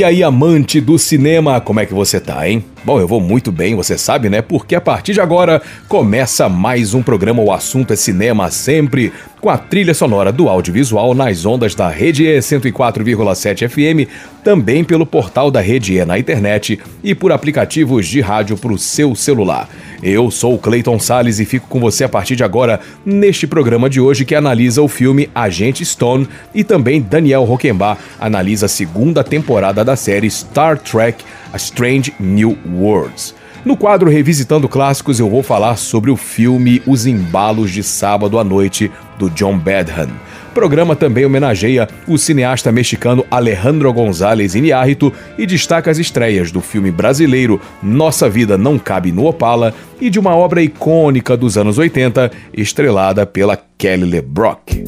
E aí, amante do cinema, como é que você tá, hein? Bom, eu vou muito bem, você sabe, né? Porque a partir de agora começa mais um programa O Assunto é Cinema, sempre com a trilha sonora do audiovisual nas ondas da Rede E 104,7 FM, também pelo portal da Rede E na internet e por aplicativos de rádio para o seu celular. Eu sou o Clayton Sales e fico com você a partir de agora neste programa de hoje que analisa o filme Agente Stone e também Daniel Roquembar analisa a segunda temporada da série Star Trek A Strange New Worlds. No quadro Revisitando Clássicos, eu vou falar sobre o filme Os Embalos de Sábado à Noite, do John Badham. O programa também homenageia o cineasta mexicano Alejandro González Iñárritu e destaca as estreias do filme brasileiro Nossa Vida Não Cabe no Opala e de uma obra icônica dos anos 80, estrelada pela Kelly LeBrock.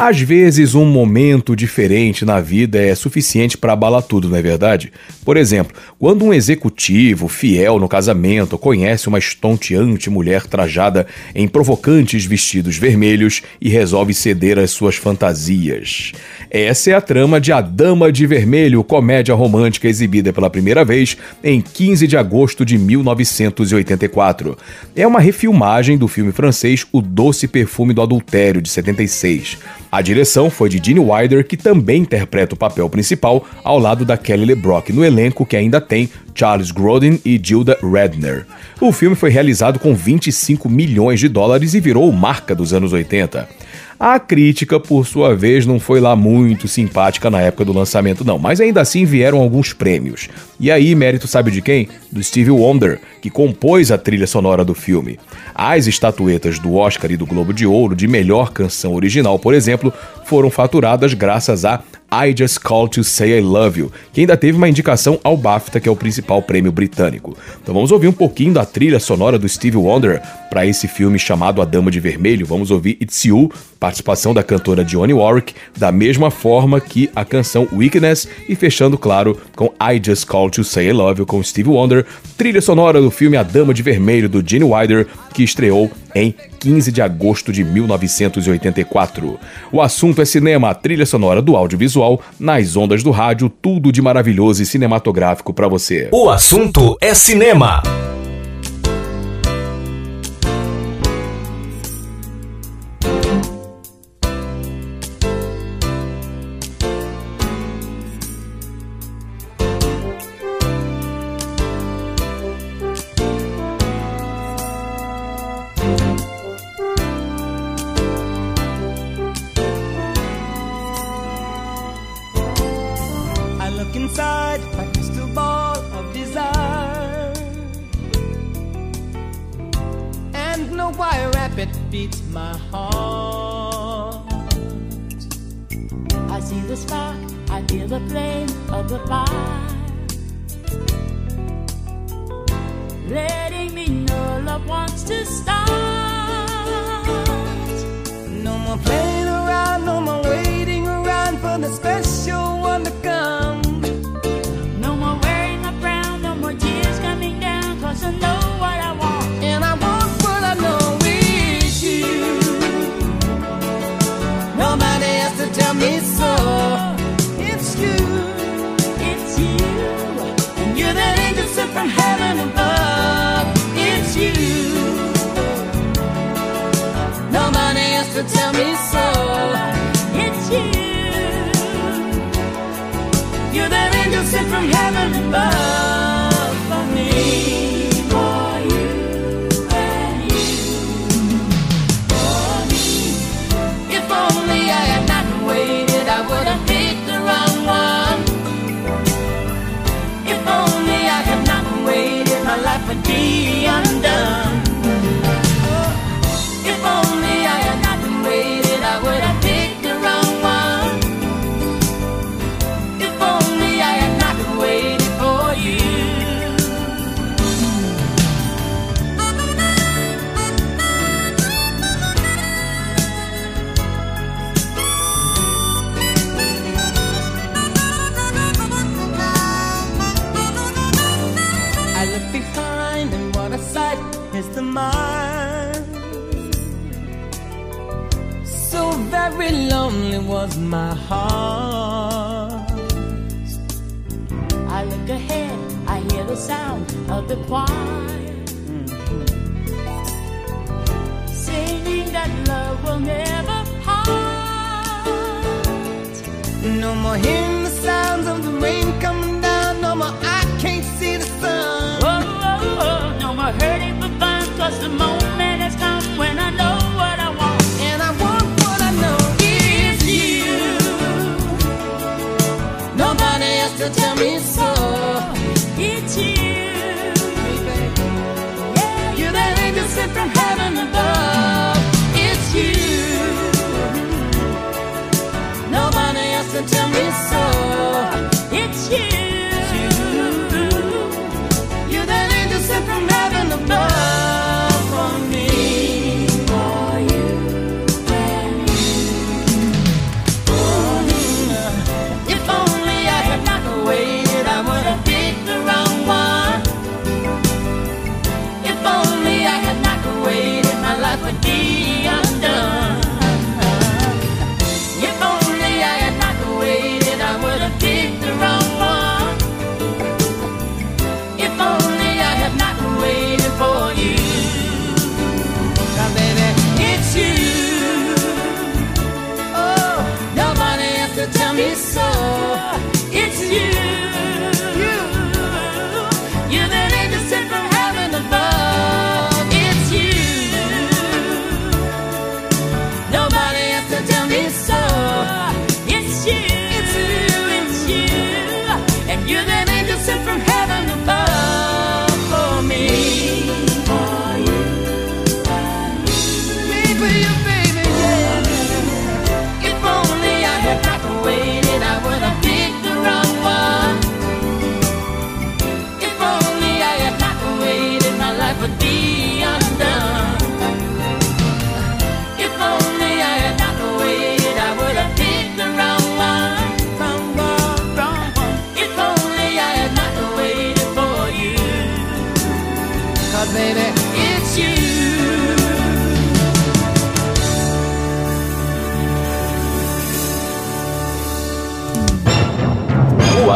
Às vezes, um momento diferente na vida é suficiente para abalar tudo, não é verdade? Por exemplo, quando um executivo fiel no casamento conhece uma estonteante mulher trajada em provocantes vestidos vermelhos e resolve ceder às suas fantasias. Essa é a trama de A Dama de Vermelho, comédia romântica exibida pela primeira vez em 15 de agosto de 1984. É uma refilmagem do filme francês O Doce Perfume do Adultério, de 76. A direção foi de Gene Wilder, que também interpreta o papel principal ao lado da Kelly LeBrock no elenco que ainda tem Charles Grodin e Gilda Radner. O filme foi realizado com 25 milhões de dólares e virou marca dos anos 80. A crítica, por sua vez, não foi lá muito simpática na época do lançamento, não, mas ainda assim vieram alguns prêmios. E aí, mérito sabe de quem? Do Stevie Wonder, que compôs a trilha sonora do filme. As estatuetas do Oscar e do Globo de Ouro de melhor canção original, por exemplo, foram faturadas graças a I Just Called to Say I Love You, que ainda teve uma indicação ao BAFTA, que é o principal prêmio britânico. Então vamos ouvir um pouquinho da trilha sonora do Stevie Wonder para esse filme chamado A Dama de Vermelho. Vamos ouvir It's You, participação da cantora Dionne Warwick, da mesma forma que a canção Weakness e fechando, claro, com I Just Called to Say I Love You com Stevie Wonder, trilha sonora do filme A Dama de Vermelho do Gene Wilder, que estreou em 15 de agosto de 1984. O assunto é cinema, trilha sonora do audiovisual, nas ondas do rádio, tudo de maravilhoso e cinematográfico para você. O assunto é cinema.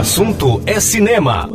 Assunto é cinema.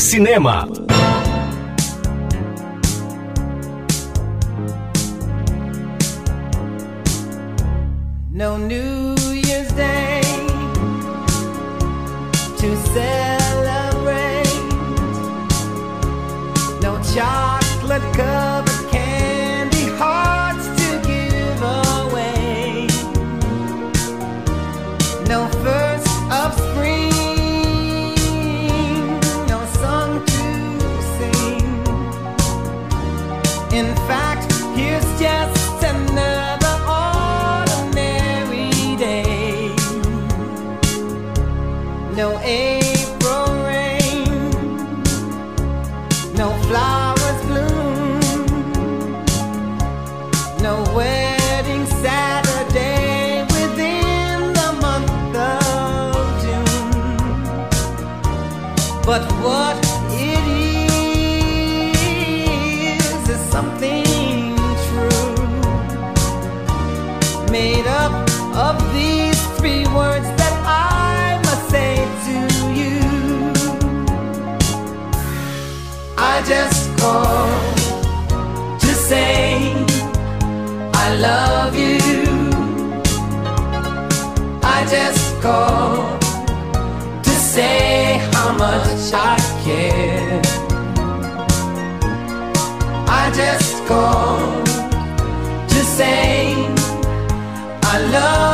cinema. just call to say I love you. I just call to say how much I care. I just call to say I love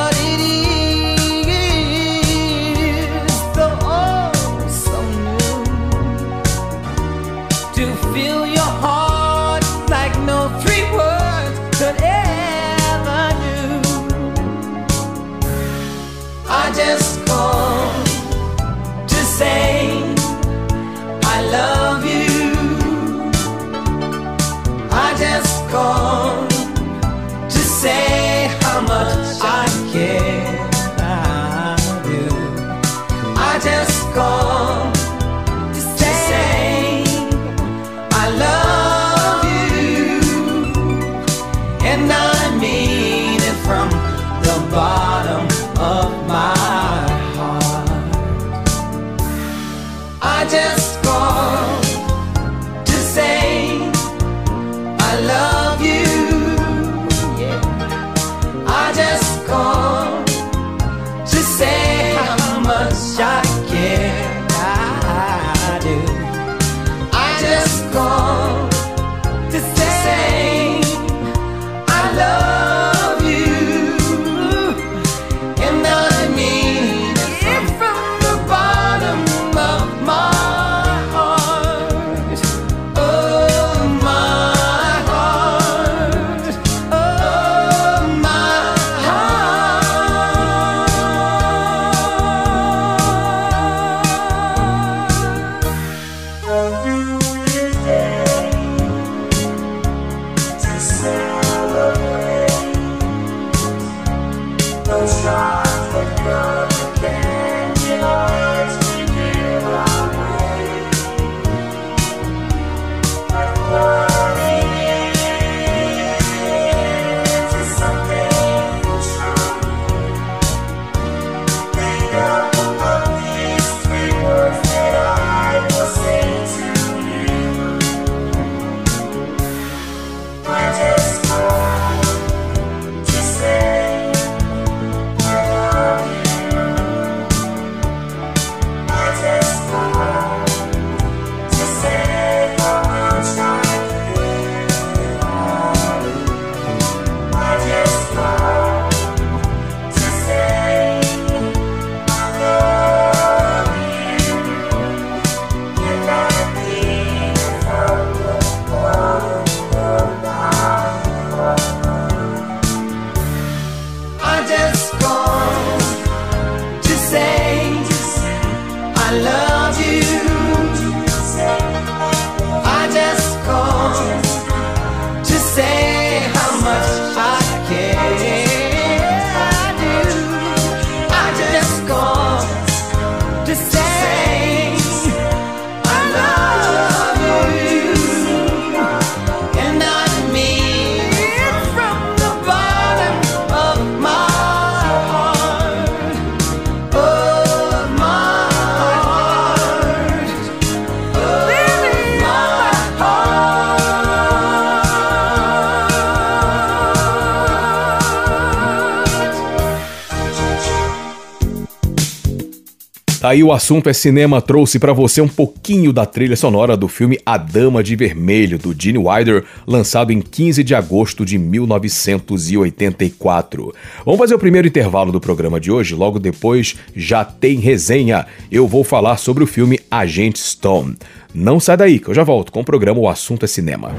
Aí o assunto é cinema trouxe pra você um pouquinho da trilha sonora do filme A Dama de Vermelho do Gene Wilder, lançado em 15 de agosto de 1984. Vamos fazer o primeiro intervalo do programa de hoje, logo depois já tem resenha. Eu vou falar sobre o filme Agente Stone. Não sai daí que eu já volto com o programa O Assunto é Cinema.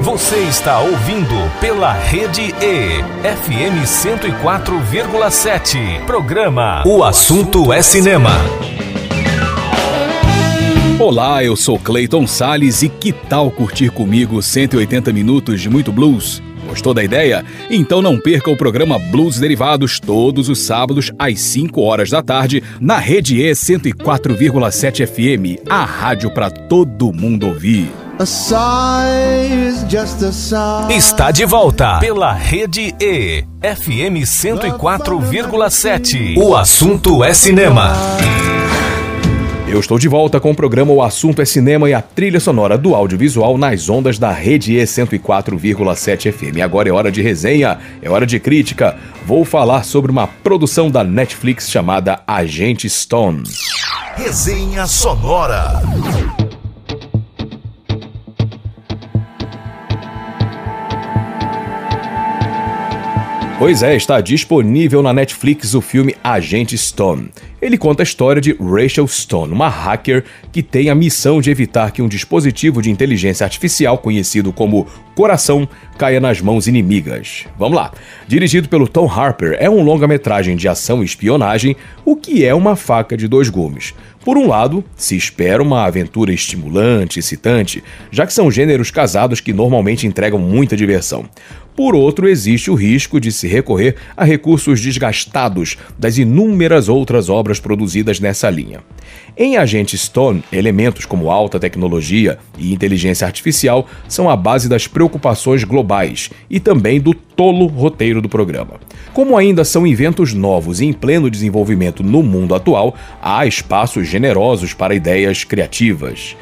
Você está ouvindo pela Rede E, FM 104,7. Programa O Assunto é Cinema. Olá, eu sou Clayton Sales e que tal curtir comigo 180 minutos de muito blues? Gostou da ideia? Então não perca o programa Blues Derivados todos os sábados às 5 horas da tarde na Rede E 104,7 FM, a rádio para todo mundo ouvir. A sigh is just a sigh. Está de volta pela Rede E, FM 104,7. O assunto é cinema. Eu estou de volta com o programa O Assunto é Cinema e a trilha sonora do audiovisual nas ondas da Rede E 104,7 FM. Agora é hora de resenha, é hora de crítica. Vou falar sobre uma produção da Netflix chamada Agente Stone. Resenha sonora. Pois é, está disponível na Netflix o filme Agente Stone. Ele conta a história de Rachel Stone, uma hacker que tem a missão de evitar que um dispositivo de inteligência artificial conhecido como Coração caia nas mãos inimigas. Vamos lá. Dirigido pelo Tom Harper, é um longa-metragem de ação e espionagem, o que é uma faca de dois gumes. Por um lado, se espera uma aventura estimulante, excitante, já que são gêneros casados que normalmente entregam muita diversão. Por outro, existe o risco de se recorrer a recursos desgastados das inúmeras outras obras produzidas nessa linha. Em Agente Stone, elementos como alta tecnologia e inteligência artificial são a base das preocupações globais e também do tolo roteiro do programa. Como ainda são inventos novos e em pleno desenvolvimento no mundo atual, há espaços generosos para ideias criativas.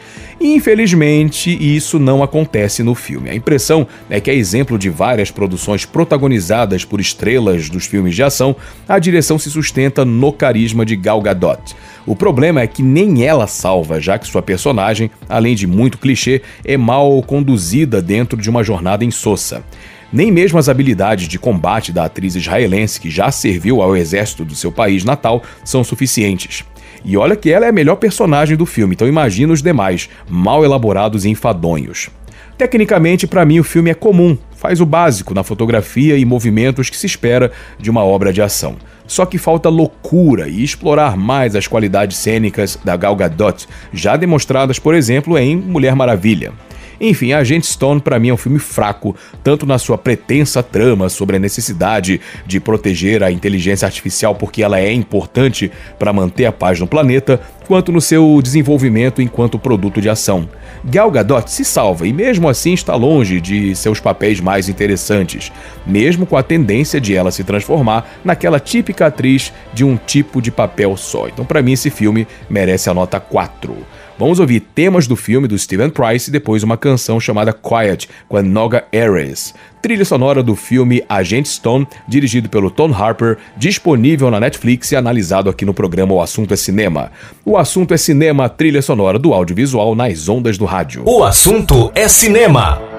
Infelizmente, isso não acontece no filme. A impressão é que, a exemplo de várias produções protagonizadas por estrelas dos filmes de ação, a direção se sustenta no carisma de Gal Gadot. O problema é que nem ela salva, já que sua personagem, além de muito clichê, é mal conduzida dentro de uma jornada insossa. Nem mesmo as habilidades de combate da atriz israelense que já serviu ao exército do seu país natal são suficientes. E olha que ela é a melhor personagem do filme, então imagina os demais, mal elaborados e enfadonhos. Tecnicamente, para mim, o filme é comum, faz o básico na fotografia e movimentos que se espera de uma obra de ação. Só que falta loucura e explorar mais as qualidades cênicas da Gal Gadot, já demonstradas, por exemplo, em Mulher Maravilha. Enfim, Agente Stone para mim é um filme fraco, tanto na sua pretensa trama sobre a necessidade de proteger a inteligência artificial porque ela é importante para manter a paz no planeta, quanto no seu desenvolvimento enquanto produto de ação. Gal Gadot se salva e mesmo assim está longe de seus papéis mais interessantes, mesmo com a tendência de ela se transformar naquela típica atriz de um tipo de papel só. Então, para mim, esse filme merece a nota 4. Vamos ouvir temas do filme do Steven Price e depois uma canção chamada Quiet, com a Noga Ares. Trilha sonora do filme Agente Stone, dirigido pelo Tom Harper, disponível na Netflix e analisado aqui no programa O Assunto é Cinema. O Assunto é Cinema, trilha sonora do audiovisual nas ondas do rádio. O assunto é cinema.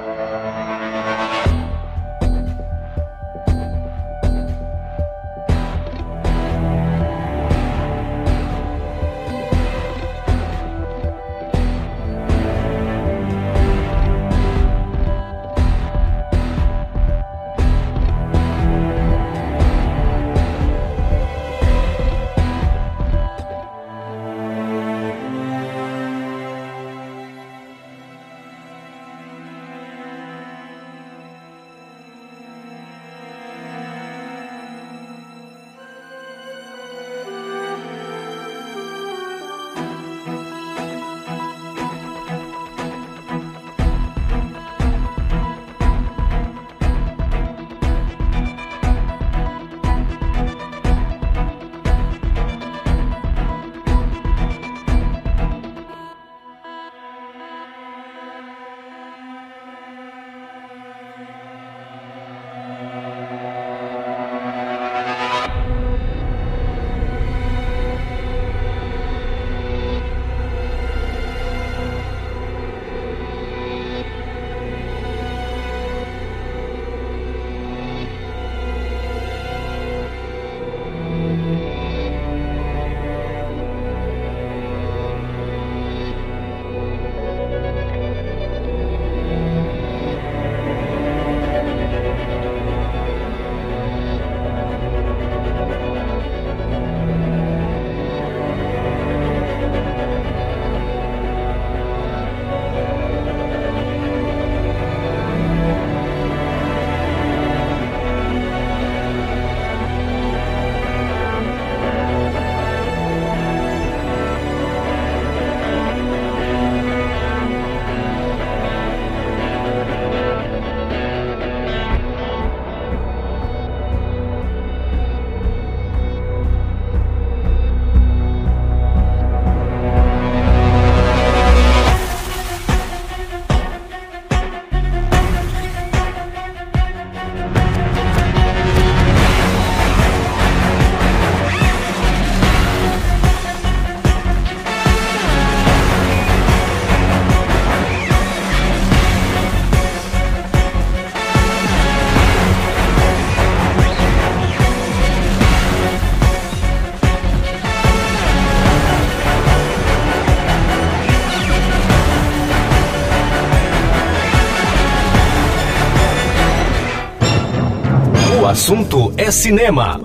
Assunto é cinema.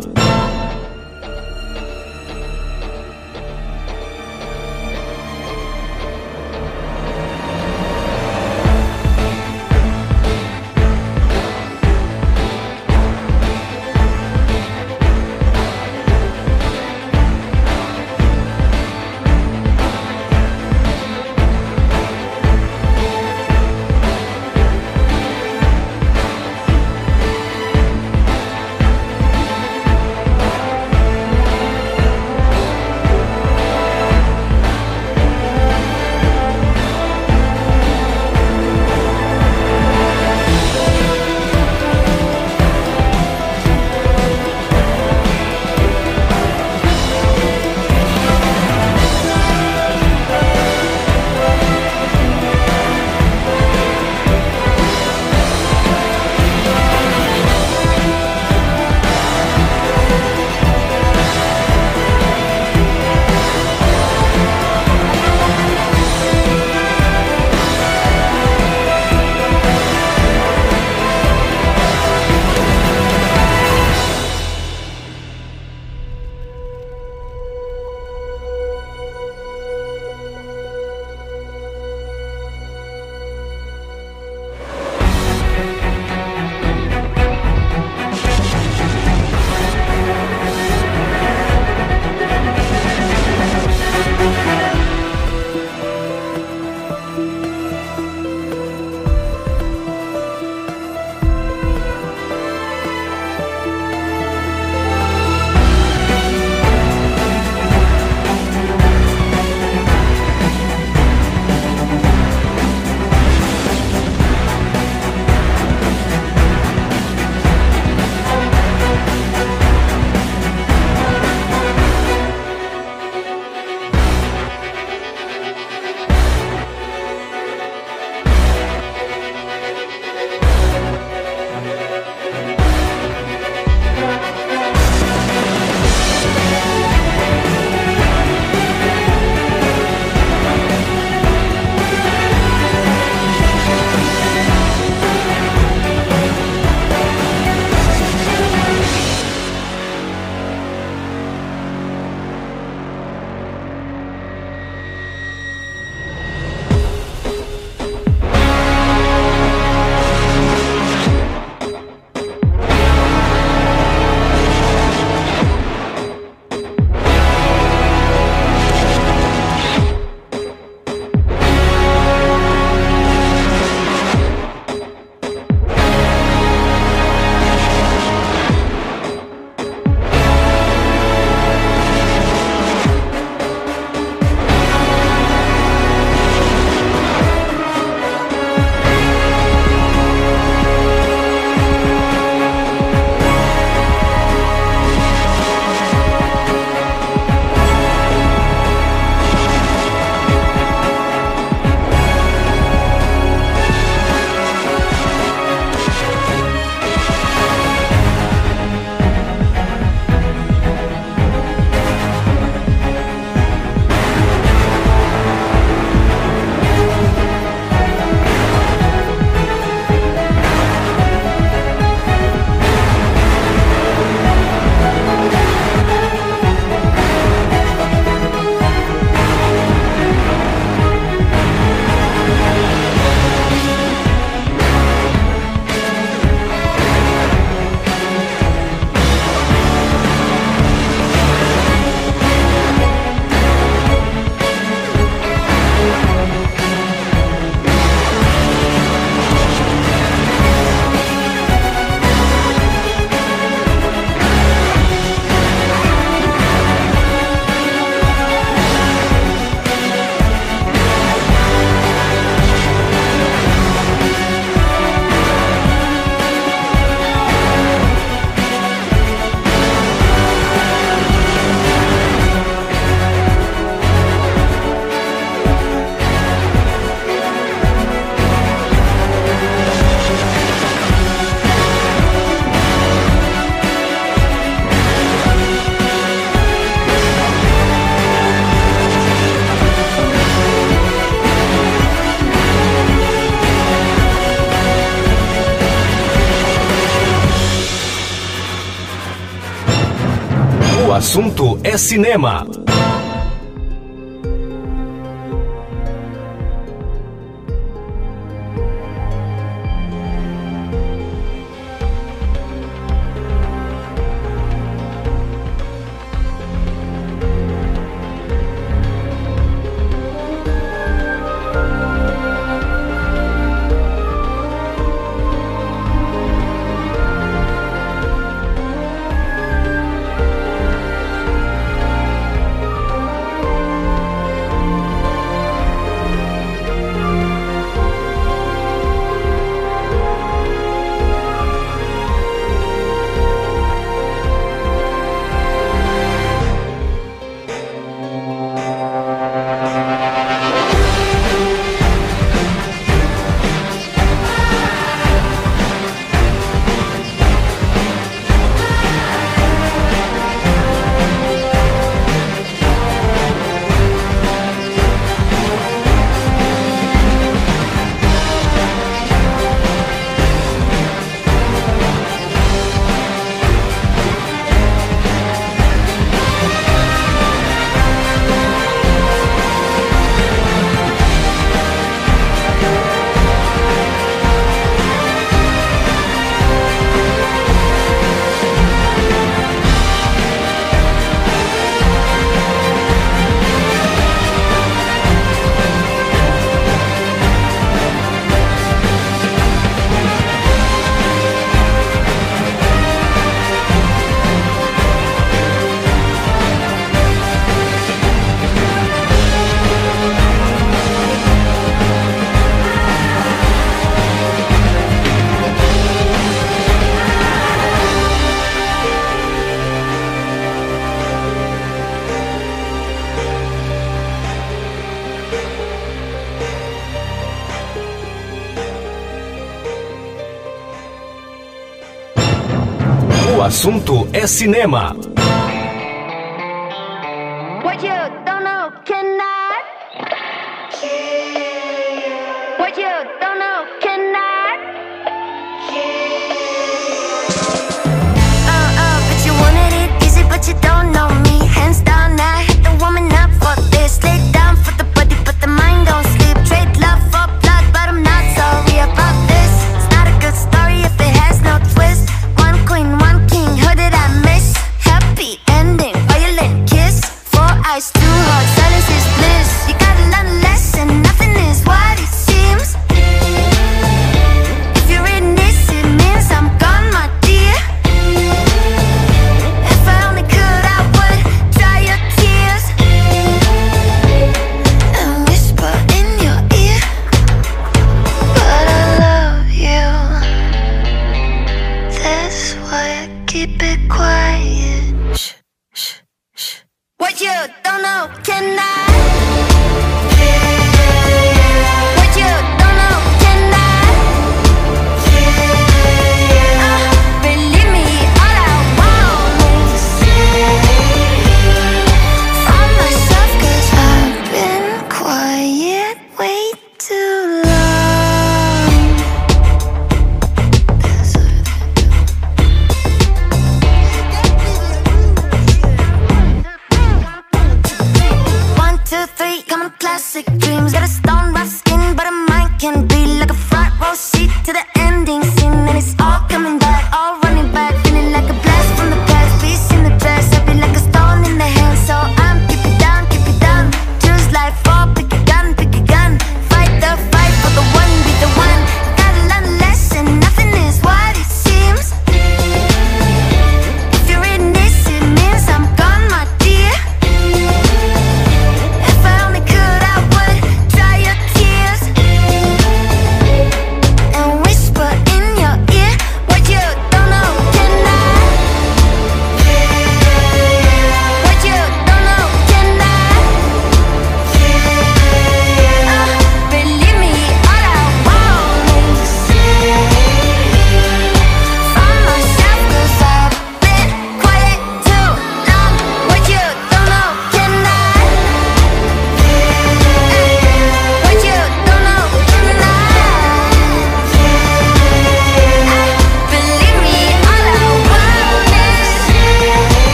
Assunto é cinema. Assunto é cinema.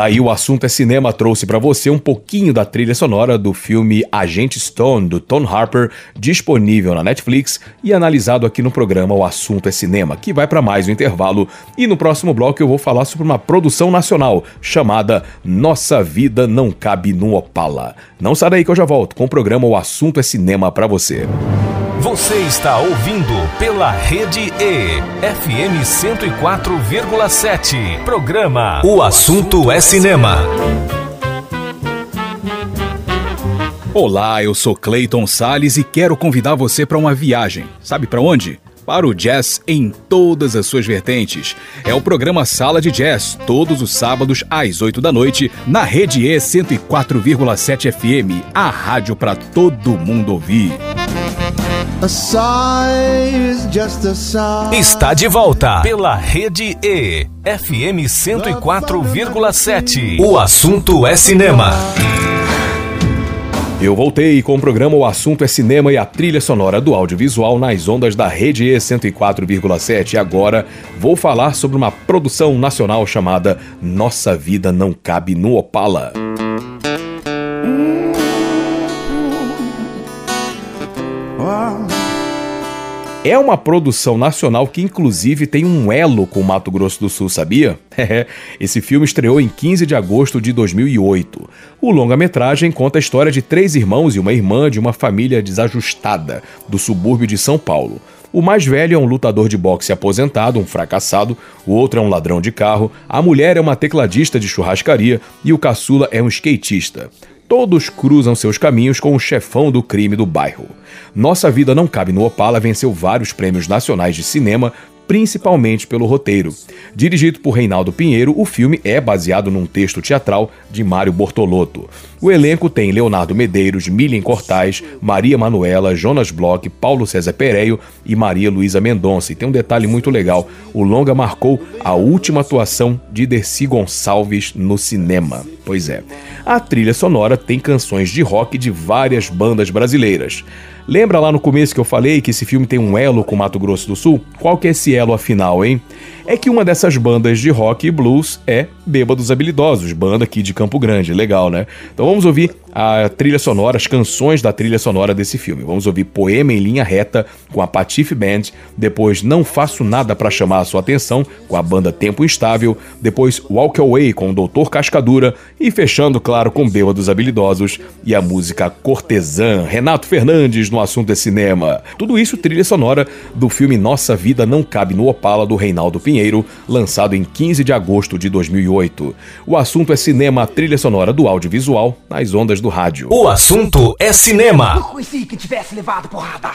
Tá aí o assunto é cinema trouxe pra você um pouquinho da trilha sonora do filme Agente Stone do Tom Harper, disponível na Netflix e analisado aqui no programa O Assunto é Cinema, que vai pra mais um intervalo e no próximo bloco eu vou falar sobre uma produção nacional chamada Nossa Vida Não Cabe no Opala. Não sai daí que eu já volto com o programa O Assunto é Cinema pra você. Você está ouvindo pela Rede E, FM 104,7. Programa O Assunto é Cinema. Olá, eu sou Clayton Sales e quero convidar você para uma viagem. Sabe para onde? Para o jazz em todas as suas vertentes. É o programa Sala de Jazz, todos os sábados às 8 da noite, na Rede E 104,7 FM, a rádio para todo mundo ouvir. A sigh is just a sigh. Está de volta pela Rede E, FM 104,7. O assunto é cinema. Eu voltei com o programa O Assunto é Cinema e a trilha sonora do audiovisual nas ondas da Rede E 104,7. E agora vou falar sobre uma produção nacional chamada Nossa Vida Não Cabe no Opala. É uma produção nacional que inclusive tem um elo com o Mato Grosso do Sul, sabia? Esse filme estreou em 15 de agosto de 2008. O longa-metragem conta a história de três irmãos e uma irmã de uma família desajustada do subúrbio de São Paulo. O mais velho é um lutador de boxe aposentado, um fracassado, o outro é um ladrão de carro, a mulher é uma tecladista de churrascaria e o caçula é um skatista. Todos cruzam seus caminhos com o chefão do crime do bairro. Nossa Vida Não Cabe no Opala venceu vários prêmios nacionais de cinema, principalmente pelo roteiro. Dirigido por Reinaldo Pinheiro, o filme é baseado num texto teatral de Mário Bortolotto. O elenco tem Leonardo Medeiros, Milian Cortais, Maria Manuela, Jonas Bloch, Paulo César Pereio e Maria Luísa Mendonça. E tem um detalhe muito legal: o longa marcou a última atuação de Dercy Gonçalves no cinema. Pois é. A trilha sonora tem canções de rock de várias bandas brasileiras. Lembra lá no começo que eu falei que esse filme tem um elo com Mato Grosso do Sul? Qual que é esse elo afinal, hein? É que uma dessas bandas de rock e blues é Bêbados Habilidosos, banda aqui de Campo Grande, legal, né? Então vamos ouvir a trilha sonora, as canções da trilha sonora desse filme. Vamos ouvir Poema em Linha Reta com a Patife Band, depois Não Faço Nada para Chamar a Sua Atenção com a banda Tempo Instável, depois Walk Away com o Doutor Cascadura e fechando, claro, com Bêbados Habilidosos e a música Cortesã, Renato Fernandes no assunto é cinema. Tudo isso trilha sonora do filme Nossa Vida Não Cabe no Opala do Reinaldo Pinheiro, lançado em 15 de agosto de 2008. O assunto é cinema, trilha sonora do audiovisual nas ondas do rádio. O assunto é cinema. conheci que tivesse levado porrada.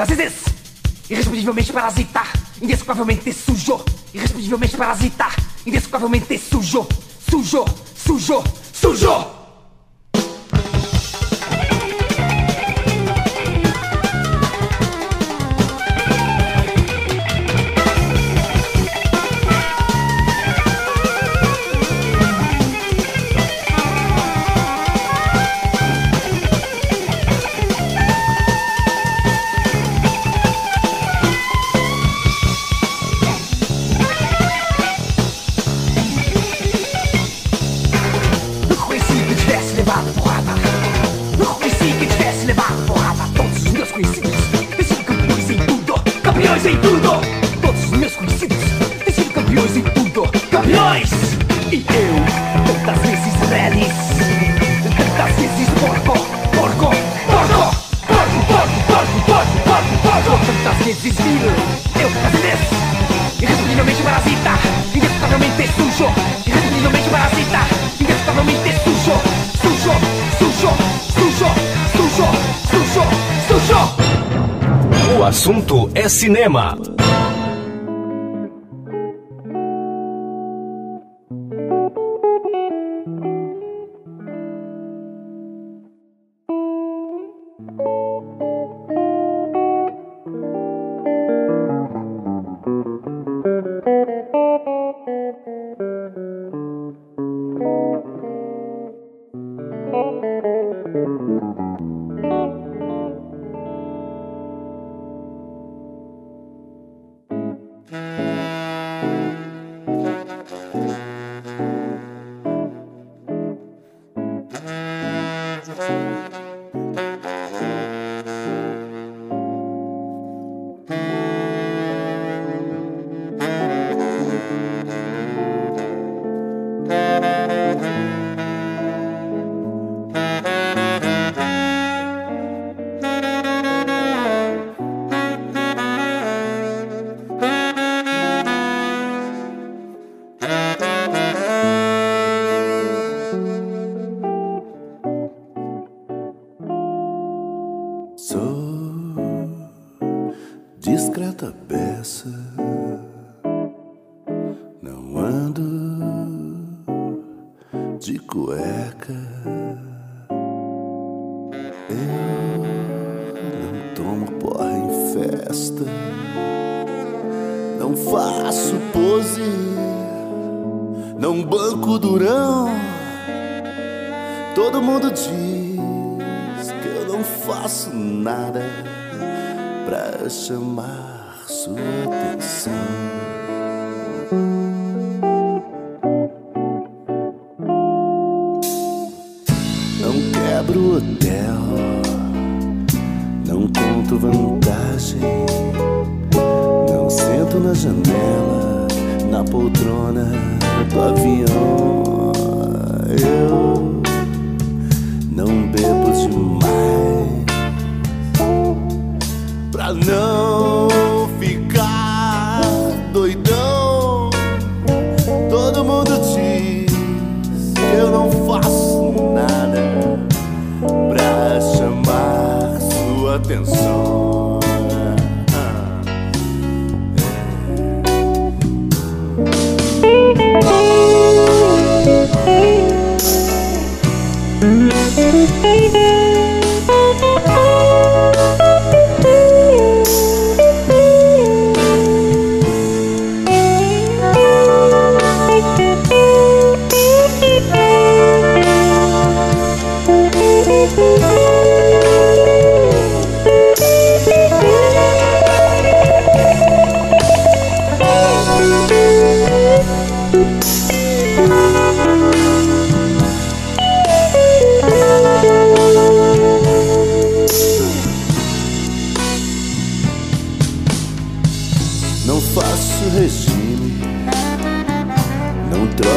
Eu tantas vezes. Irrespondivelmente parasita, indesculpavelmente sujo. Irrespondivelmente parasita, indesculpavelmente sujo. Sujo, sujo, sujo. Não O assunto é cinema.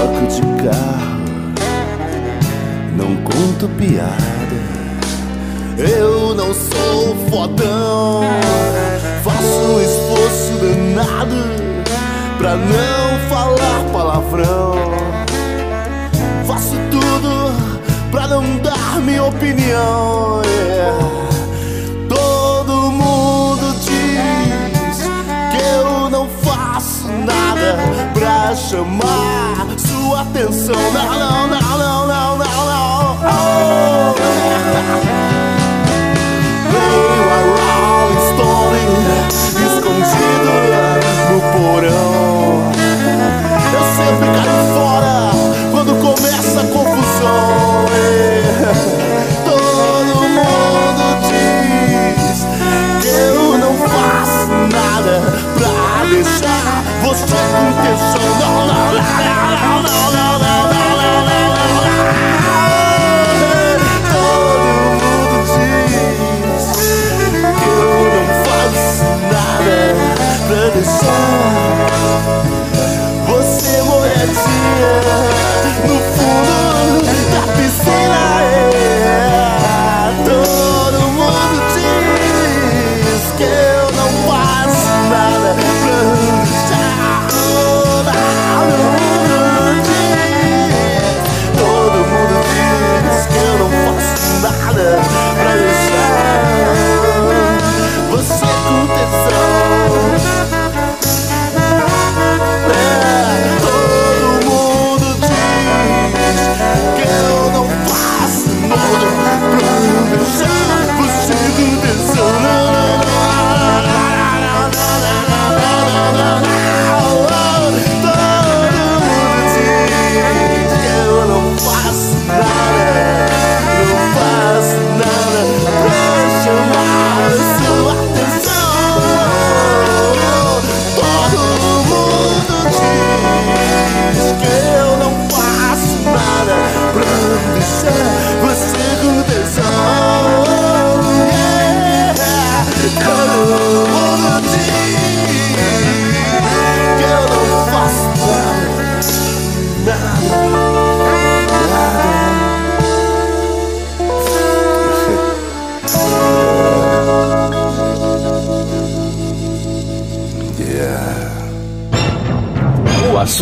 Troco de carro, não conto piada. Eu não sou fodão, faço esforço danado pra não falar palavrão. Faço tudo pra não dar minha opinião. yeah. Todo mundo diz que eu não faço nada pra chamar sua atenção. Não, não, não, não, não, não, não. Oh. Escondido no porão. Eu sempre caio fora quando começa a confusão. Todo mundo diz que eu não faço nada pra deixar você com tesão. Não, não,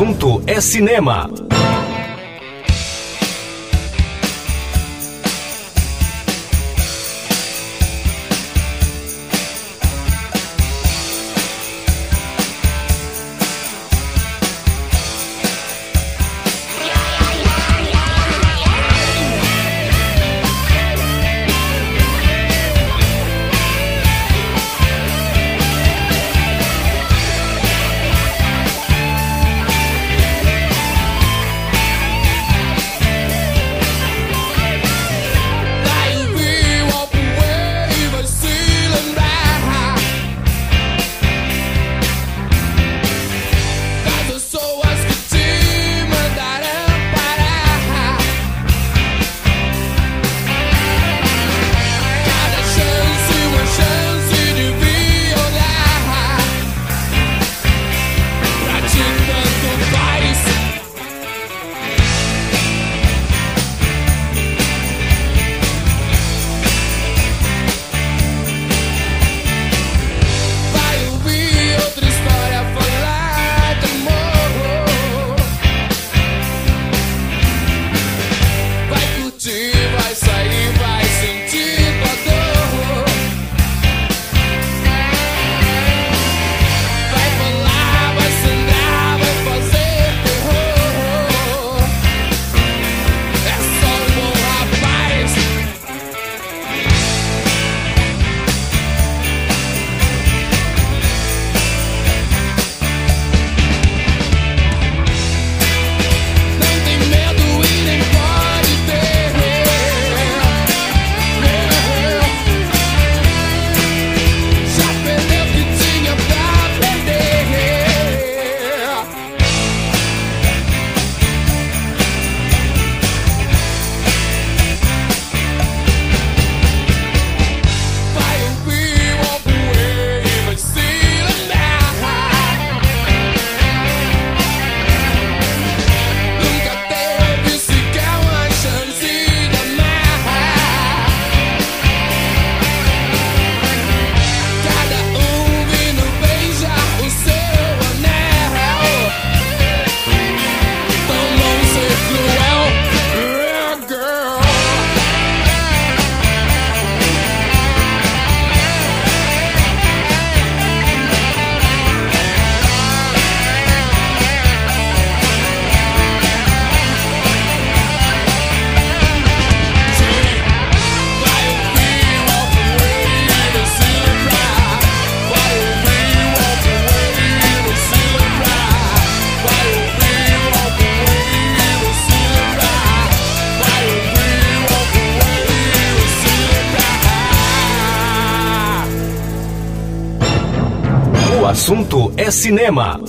assunto é cinema. É cinema.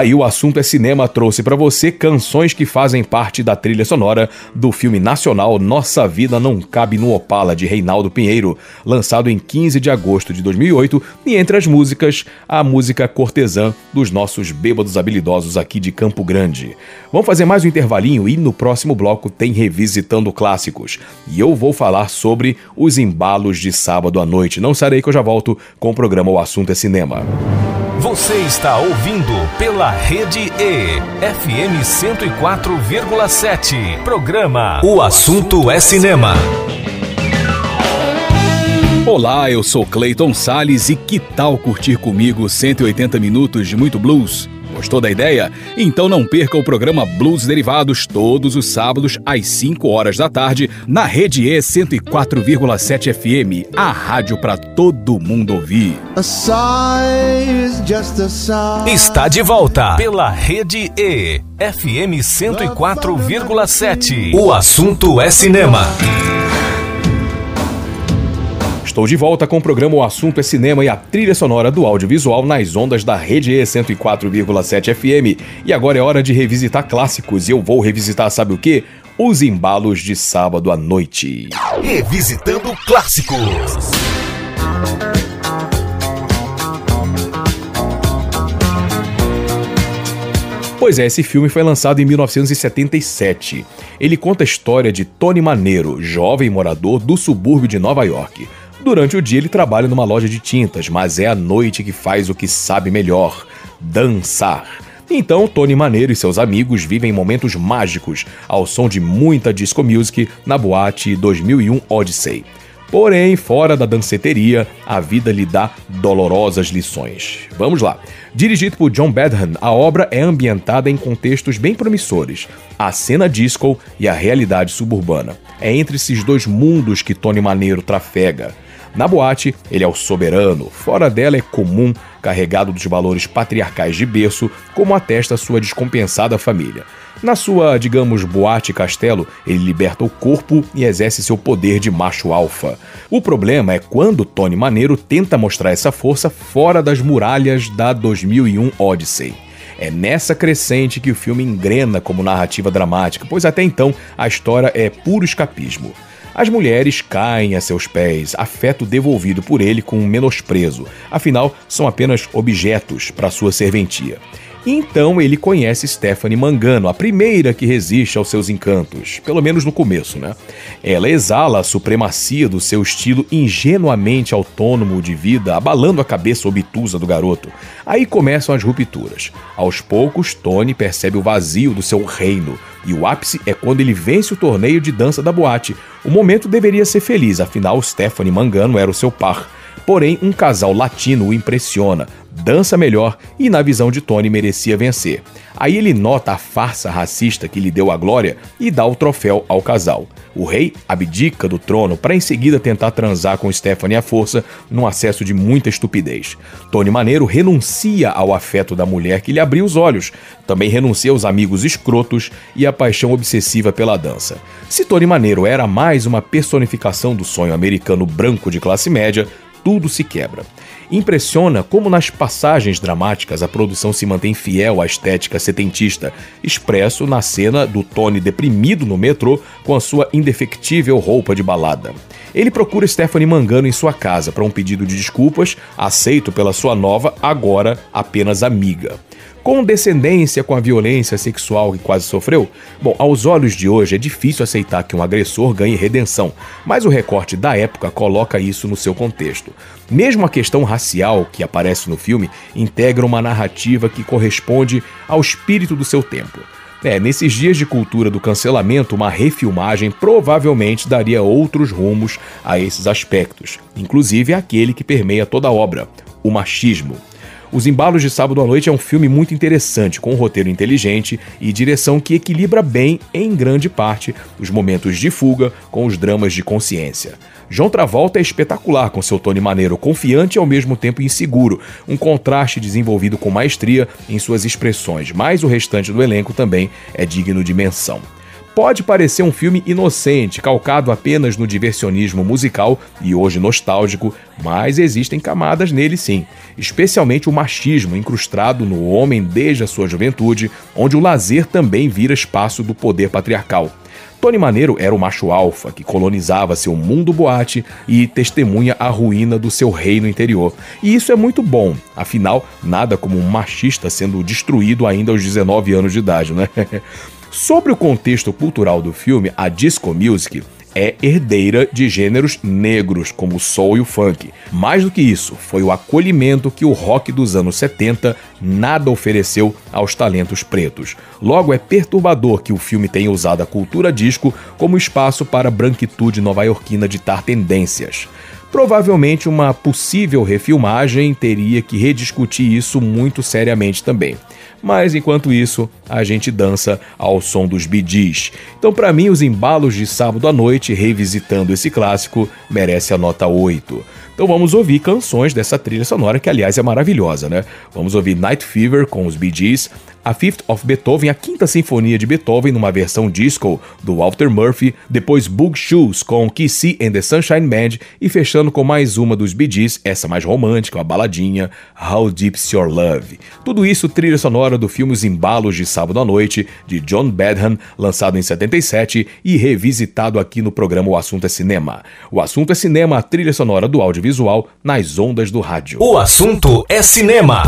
Aí o assunto é cinema trouxe pra você canções que fazem parte da trilha sonora do filme nacional Nossa Vida Não Cabe no Opala de Reinaldo Pinheiro, lançado em 15 de agosto de 2008, e entre as músicas, a música Cortesã dos nossos bêbados habilidosos aqui de Campo Grande. Vamos fazer mais um intervalinho e no próximo bloco tem revisitando clássicos. E eu vou falar sobre os embalos de sábado à noite. Não sarei que eu já volto com o programa O Assunto é Cinema. Você está ouvindo pela Rede E, FM 104,7. Programa O Assunto é Cinema. Olá, eu sou Clayton Sales e que tal curtir comigo 180 minutos de muito blues? Gostou da ideia? Então não perca o programa Blues Derivados todos os sábados às 5 horas da tarde na Rede E 104,7 FM, a rádio para todo mundo ouvir. Está de volta pela Rede E, FM 104,7. O assunto é cinema. Estou de volta com o programa O Assunto é Cinema e a trilha sonora do audiovisual nas ondas da Rede E 104,7 FM. E agora é hora de revisitar clássicos e eu vou revisitar, sabe o quê? Os embalos de sábado à noite. Revisitando clássicos. Pois é, esse filme foi lançado em 1977. Ele conta a história de Tony Maneiro, jovem morador do subúrbio de Nova York. Durante o dia ele trabalha numa loja de tintas, mas é à noite que faz o que sabe melhor: dançar. Então, Tony Maneiro e seus amigos vivem momentos mágicos ao som de muita disco music na boate 2001 Odyssey. Porém, fora da danceteria, a vida lhe dá dolorosas lições. Vamos lá. Dirigido por John Badham, a obra é ambientada em contextos bem promissores: a cena disco e a realidade suburbana. É entre esses dois mundos que Tony Maneiro trafega. Na boate, ele é o soberano, fora dela é comum, carregado dos valores patriarcais de berço, como atesta sua descompensada família. Na sua, digamos, boate castelo, ele liberta o corpo e exerce seu poder de macho alfa. O problema é quando Tony Maneiro tenta mostrar essa força fora das muralhas da 2001 Odyssey. É nessa crescente que o filme engrena como narrativa dramática, pois até então a história é puro escapismo. As mulheres caem a seus pés, afeto devolvido por ele com menosprezo, afinal são apenas objetos para sua serventia. Então ele conhece Stephanie Mangano, a primeira que resiste aos seus encantos, pelo menos no começo, né? Ela exala a supremacia do seu estilo ingenuamente autônomo de vida, abalando a cabeça obtusa do garoto. Aí começam as rupturas. Aos poucos, Tony percebe o vazio do seu reino, e o ápice é quando ele vence o torneio de dança da boate. O momento deveria ser feliz, afinal Stephanie Mangano era o seu par. Porém, um casal latino o impressiona, dança melhor e, na visão de Tony, merecia vencer. Aí ele nota a farsa racista que lhe deu a glória e dá o troféu ao casal. O rei abdica do trono para em seguida tentar transar com Stephanie à força, num acesso de muita estupidez. Tony Maneiro renuncia ao afeto da mulher que lhe abriu os olhos, também renuncia aos amigos escrotos e à paixão obsessiva pela dança. Se Tony Maneiro era mais uma personificação do sonho americano branco de classe média, tudo se quebra. Impressiona como nas passagens dramáticas a produção se mantém fiel à estética setentista, expresso na cena do Tony deprimido no metrô com a sua indefectível roupa de balada. Ele procura Stephanie Mangano em sua casa para um pedido de desculpas, aceito pela sua nova, agora apenas amiga condescendência com a violência sexual que quase sofreu? Bom, aos olhos de hoje é difícil aceitar que um agressor ganhe redenção, mas o recorte da época coloca isso no seu contexto. Mesmo a questão racial que aparece no filme integra uma narrativa que corresponde ao espírito do seu tempo. É, nesses dias de cultura do cancelamento, uma refilmagem provavelmente daria outros rumos a esses aspectos, inclusive aquele que permeia toda a obra, o machismo. Os Embalos de Sábado à Noite é um filme muito interessante, com um roteiro inteligente e direção que equilibra bem, em grande parte, os momentos de fuga com os dramas de consciência. João Travolta é espetacular com seu Tony maneiro, confiante e ao mesmo tempo inseguro, um contraste desenvolvido com maestria em suas expressões, mas o restante do elenco também é digno de menção. Pode parecer um filme inocente, calcado apenas no diversionismo musical e hoje nostálgico, mas existem camadas nele sim, especialmente o machismo incrustado no homem desde a sua juventude, onde o lazer também vira espaço do poder patriarcal. Tony Maneiro era o macho alfa que colonizava seu mundo boate e testemunha a ruína do seu reino interior. E isso é muito bom, afinal, nada como um machista sendo destruído ainda aos 19 anos de idade, né? Sobre o contexto cultural do filme, a disco music é herdeira de gêneros negros, como o soul e o funk. Mais do que isso, foi o acolhimento que o rock dos anos 70 nada ofereceu aos talentos pretos. Logo, é perturbador que o filme tenha usado a cultura disco como espaço para a branquitude nova-iorquina ditar tendências. Provavelmente uma possível refilmagem teria que rediscutir isso muito seriamente também. Mas enquanto isso, a gente dança ao som dos bidis. Então, para mim, os embalos de sábado à noite, revisitando esse clássico, merece a nota 8. Então vamos ouvir canções dessa trilha sonora, que aliás é maravilhosa, né? Vamos ouvir Night Fever com os Bee Gees, a Fifth of Beethoven, a quinta sinfonia de Beethoven numa versão disco do Walter Murphy, depois Bug Shoes com Kissy and the Sunshine Band e fechando com mais uma dos Bee Gees, essa mais romântica, uma baladinha, How Deep's Your Love. Tudo isso trilha sonora do filme Os Embalos de Sábado à Noite, de John Badham, lançado em 77 e revisitado aqui no programa O Assunto é Cinema. O Assunto é Cinema, a trilha sonora do audiovisual nas ondas do rádio. O assunto é cinema.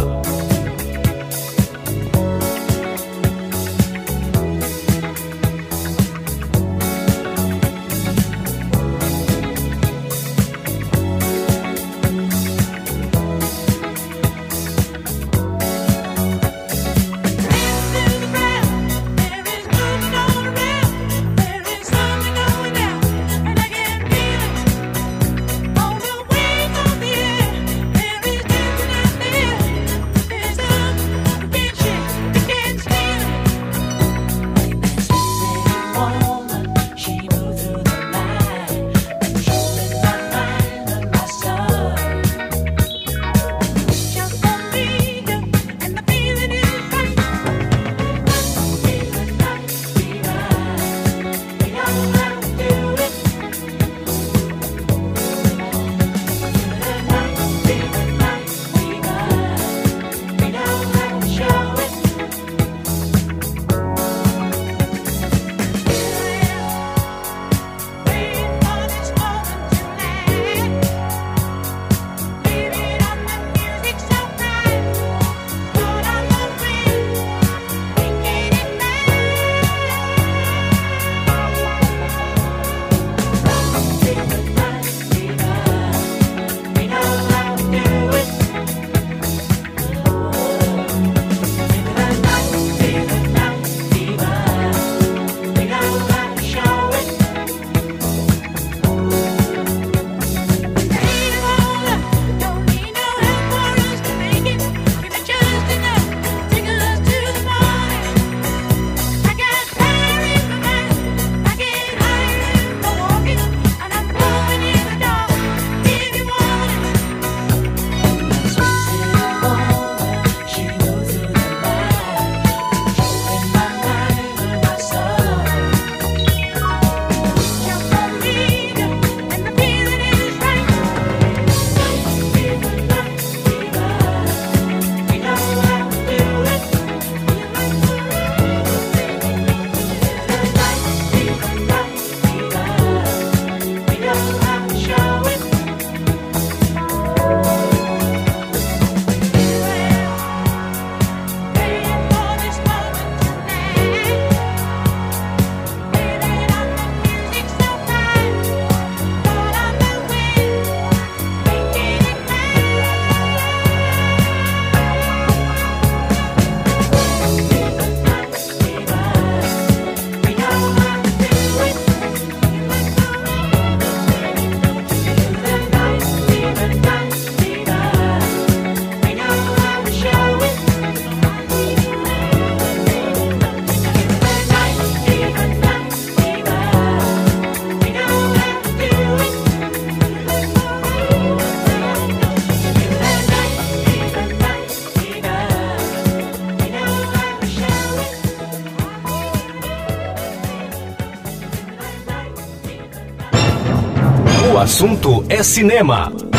Assunto é cinema.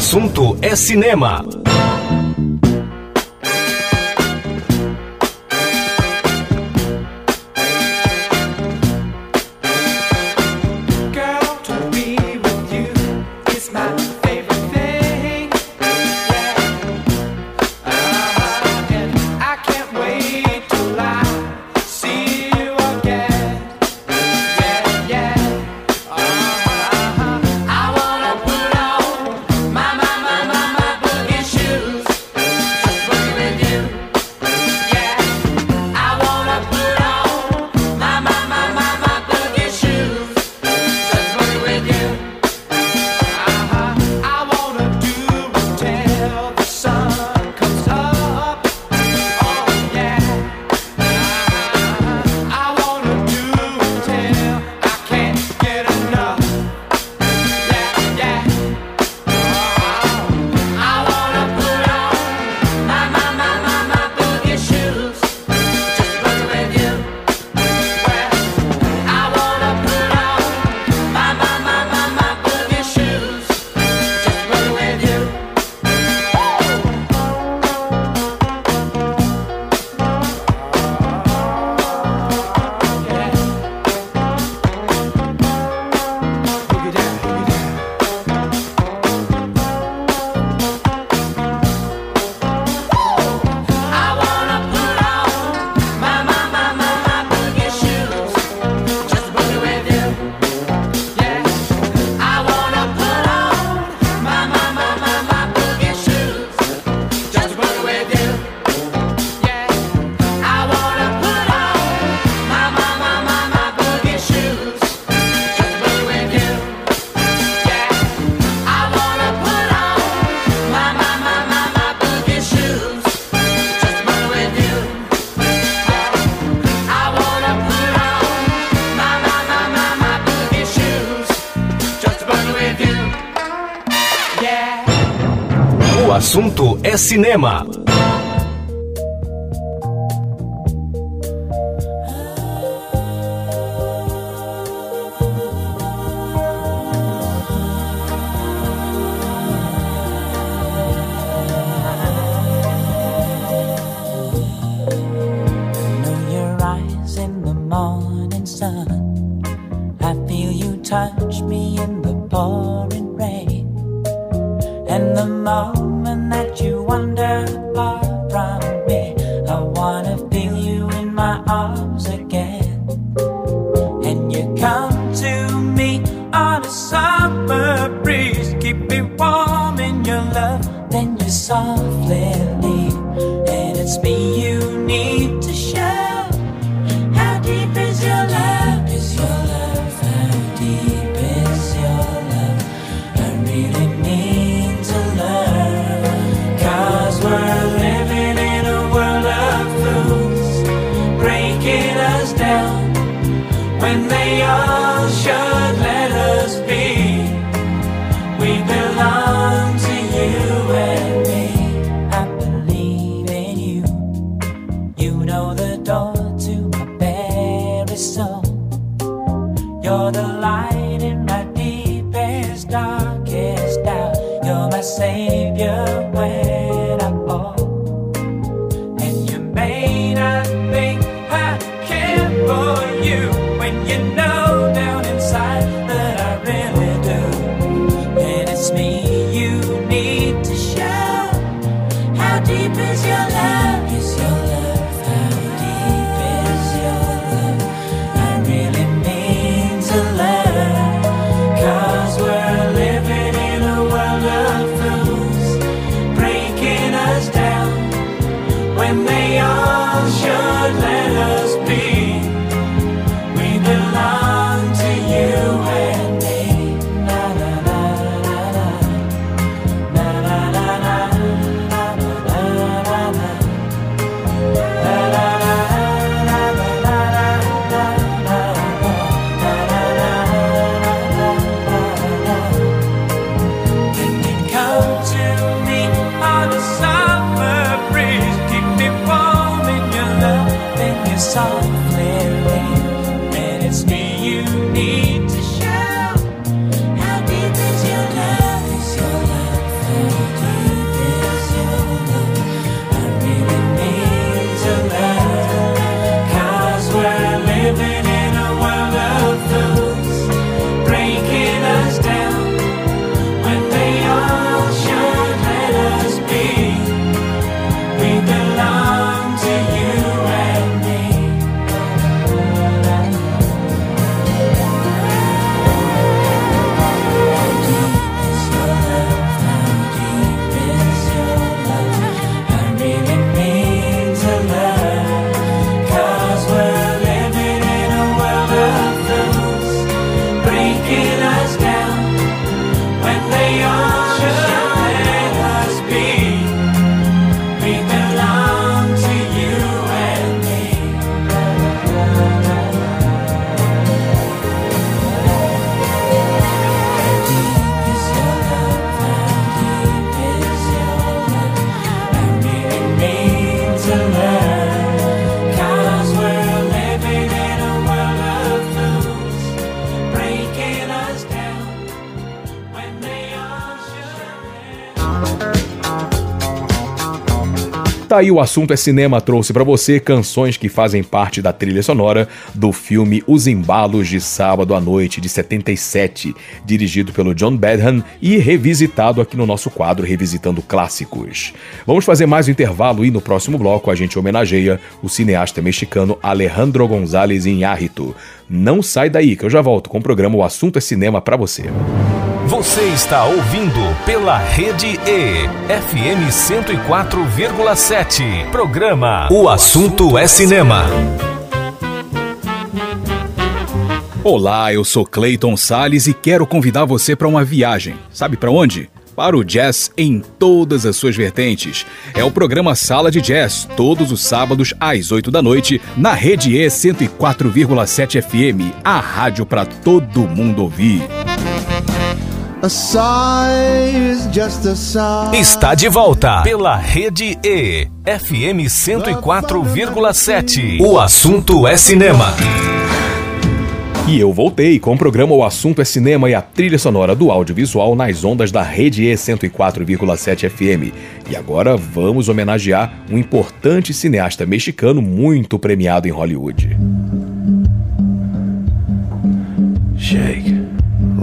Assunto é cinema. cinema. aí o assunto é cinema trouxe para você canções que fazem parte da trilha sonora do filme Os Embalos de Sábado à Noite de 77, dirigido pelo John Badham e revisitado aqui no nosso quadro Revisitando Clássicos. Vamos fazer mais um intervalo e no próximo bloco a gente homenageia o cineasta mexicano Alejandro González Iñárritu. Não sai daí que eu já volto com o programa O Assunto é Cinema para você. Você está ouvindo pela Rede E, FM 104,7. Programa O Assunto é Cinema. Olá, eu sou Clayton Sales e quero convidar você para uma viagem. Sabe para onde? Para o jazz em todas as suas vertentes. É o programa Sala de Jazz, todos os sábados às 8 da noite, na Rede E 104,7 FM, a rádio para todo mundo ouvir. Está de volta pela Rede E, FM 104,7. O assunto é cinema. E eu voltei com o programa O Assunto é Cinema e a trilha sonora do audiovisual nas ondas da Rede E 104,7 FM. E agora vamos homenagear um importante cineasta mexicano muito premiado em Hollywood. Shake.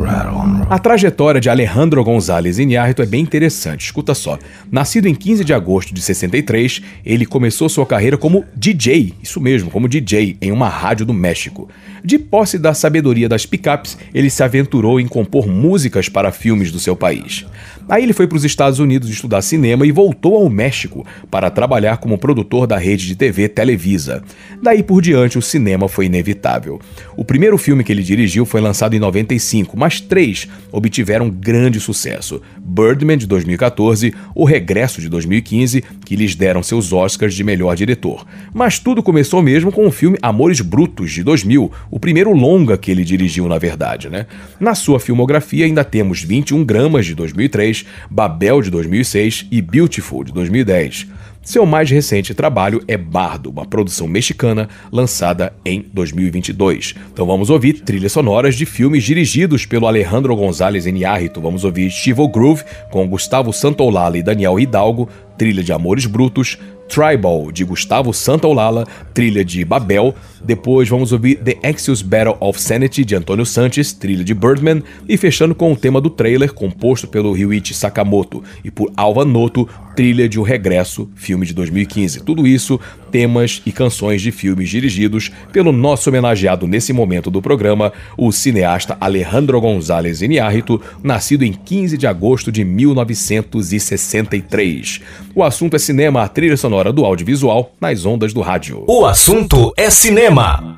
Rattle. A trajetória de Alejandro González Iñárritu é bem interessante. Escuta só. Nascido em 15 de agosto de 63, ele começou sua carreira como DJ, isso mesmo, como DJ em uma rádio do México. De posse da sabedoria das picapes, ele se aventurou em compor músicas para filmes do seu país. Aí ele foi para os Estados Unidos estudar cinema e voltou ao México para trabalhar como produtor da rede de TV Televisa. Daí por diante, o cinema foi inevitável. O primeiro filme que ele dirigiu foi lançado em 95, mas três obtiveram grande sucesso: Birdman de 2014, O Regresso de 2015, que lhes deram seus Oscars de melhor diretor. Mas tudo começou mesmo com o filme Amores Brutos de 2000, o primeiro longa que ele dirigiu, na verdade, né? Na sua filmografia ainda temos 21 gramas de 2003, Babel de 2006 e Beautiful de 2010. Seu mais recente trabalho é Bardo, uma produção mexicana lançada em 2022. Então vamos ouvir trilhas sonoras de filmes dirigidos pelo Alejandro González Iñárritu. Vamos ouvir Chivo Groove com Gustavo Santaolalla e Daniel Hidalgo, trilha de Amores Brutos, Tribal, de Gustavo Santaolalla, trilha de Babel. Depois vamos ouvir The Axios Battle of Sanity, de Antônio Sanches, trilha de Birdman. E fechando com o tema do trailer, composto pelo Ryuichi Sakamoto e por Alva Noto, trilha de O Regresso, filme de 2015. Tudo isso, temas e canções de filmes dirigidos pelo nosso homenageado nesse momento do programa, o cineasta Alejandro González Iñárritu, nascido em 15 de agosto de 1963. O assunto é cinema, a trilha sonora do audiovisual nas ondas do rádio. O assunto é cinema.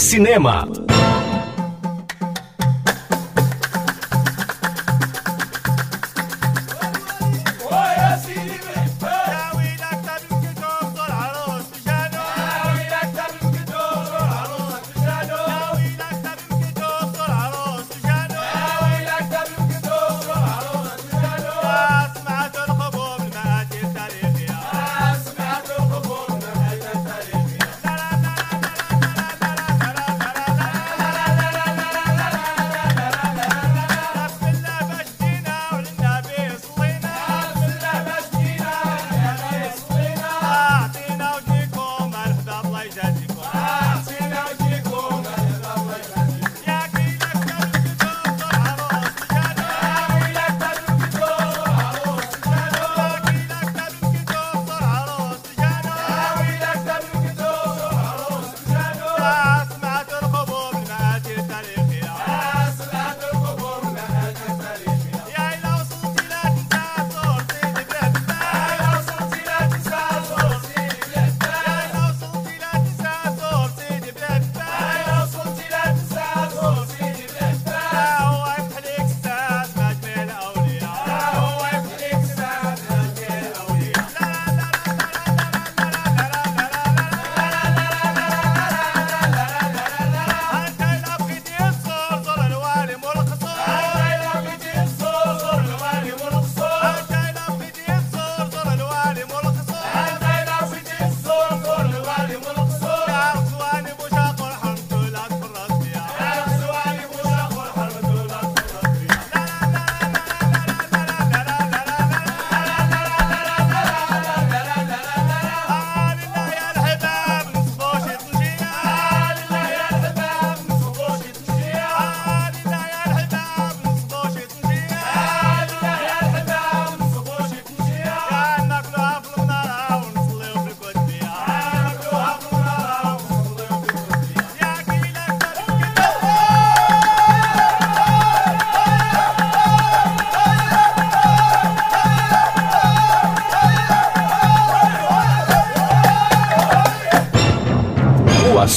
Cinema.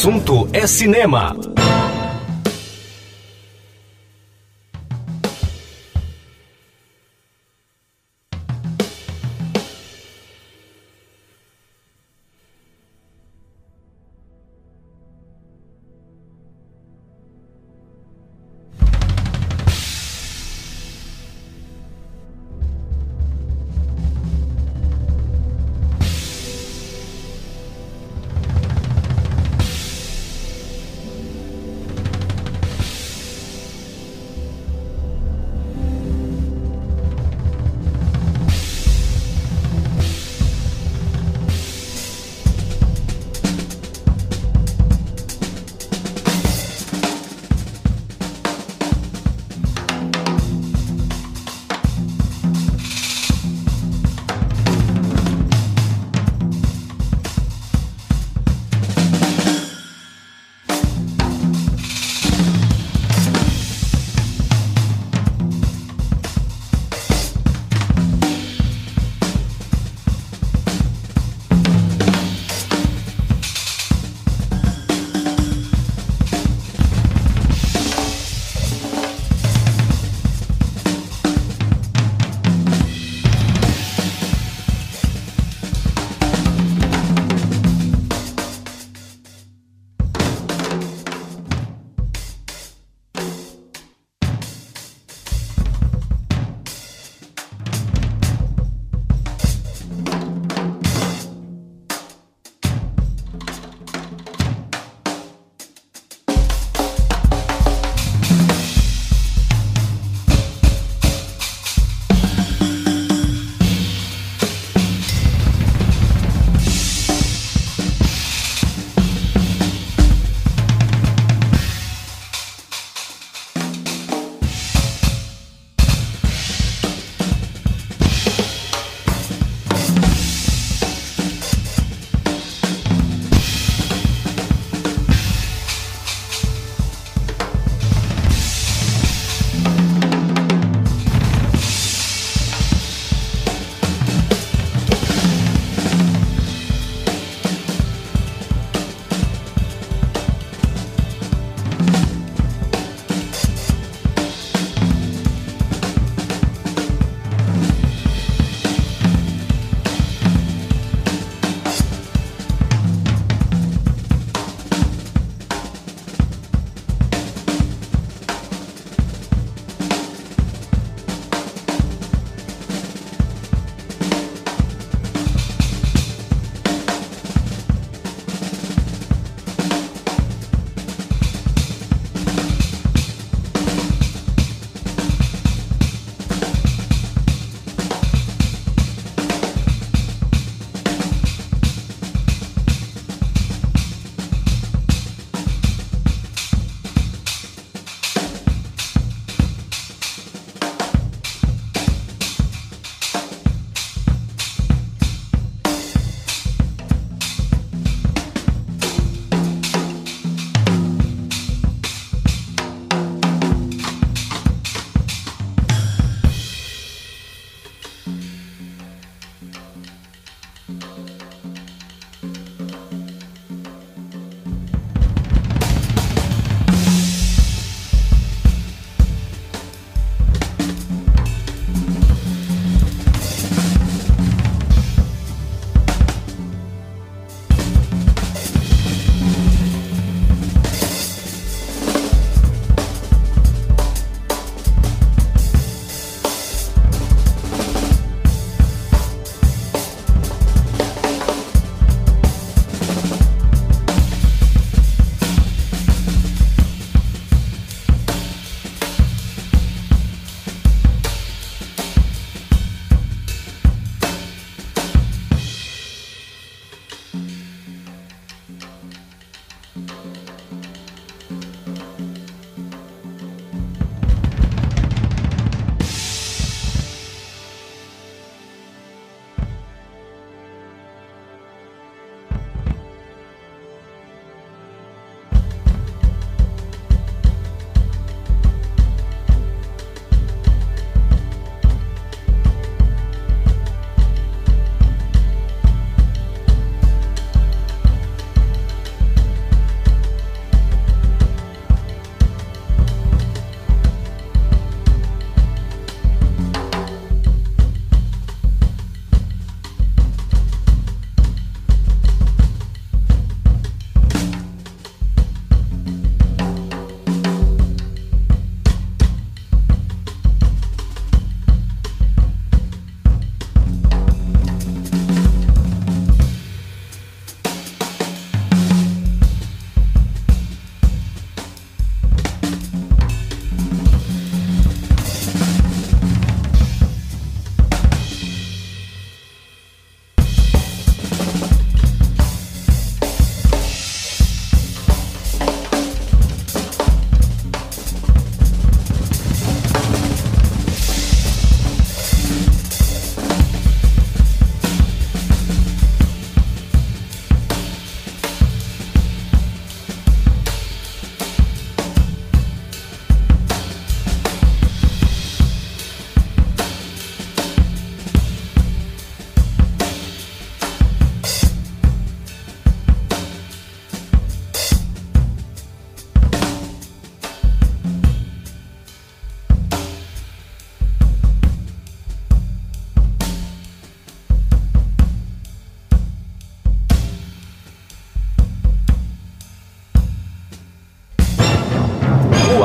Assunto é cinema.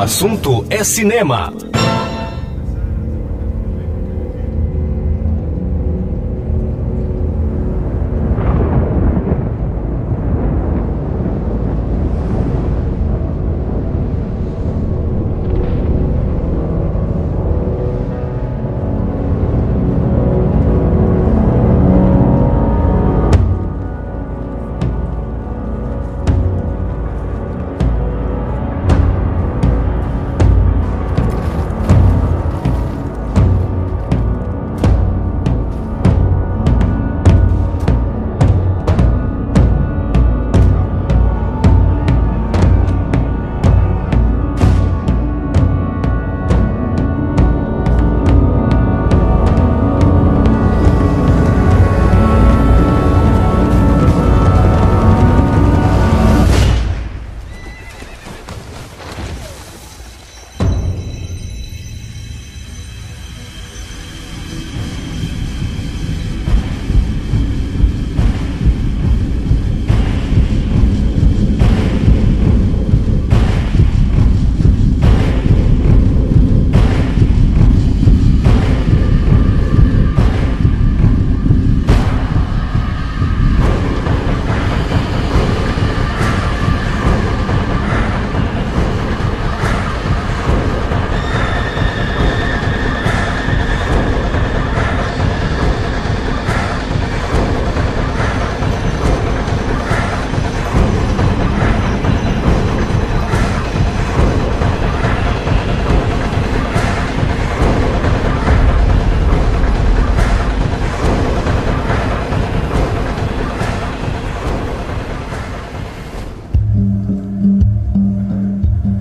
Assunto é cinema.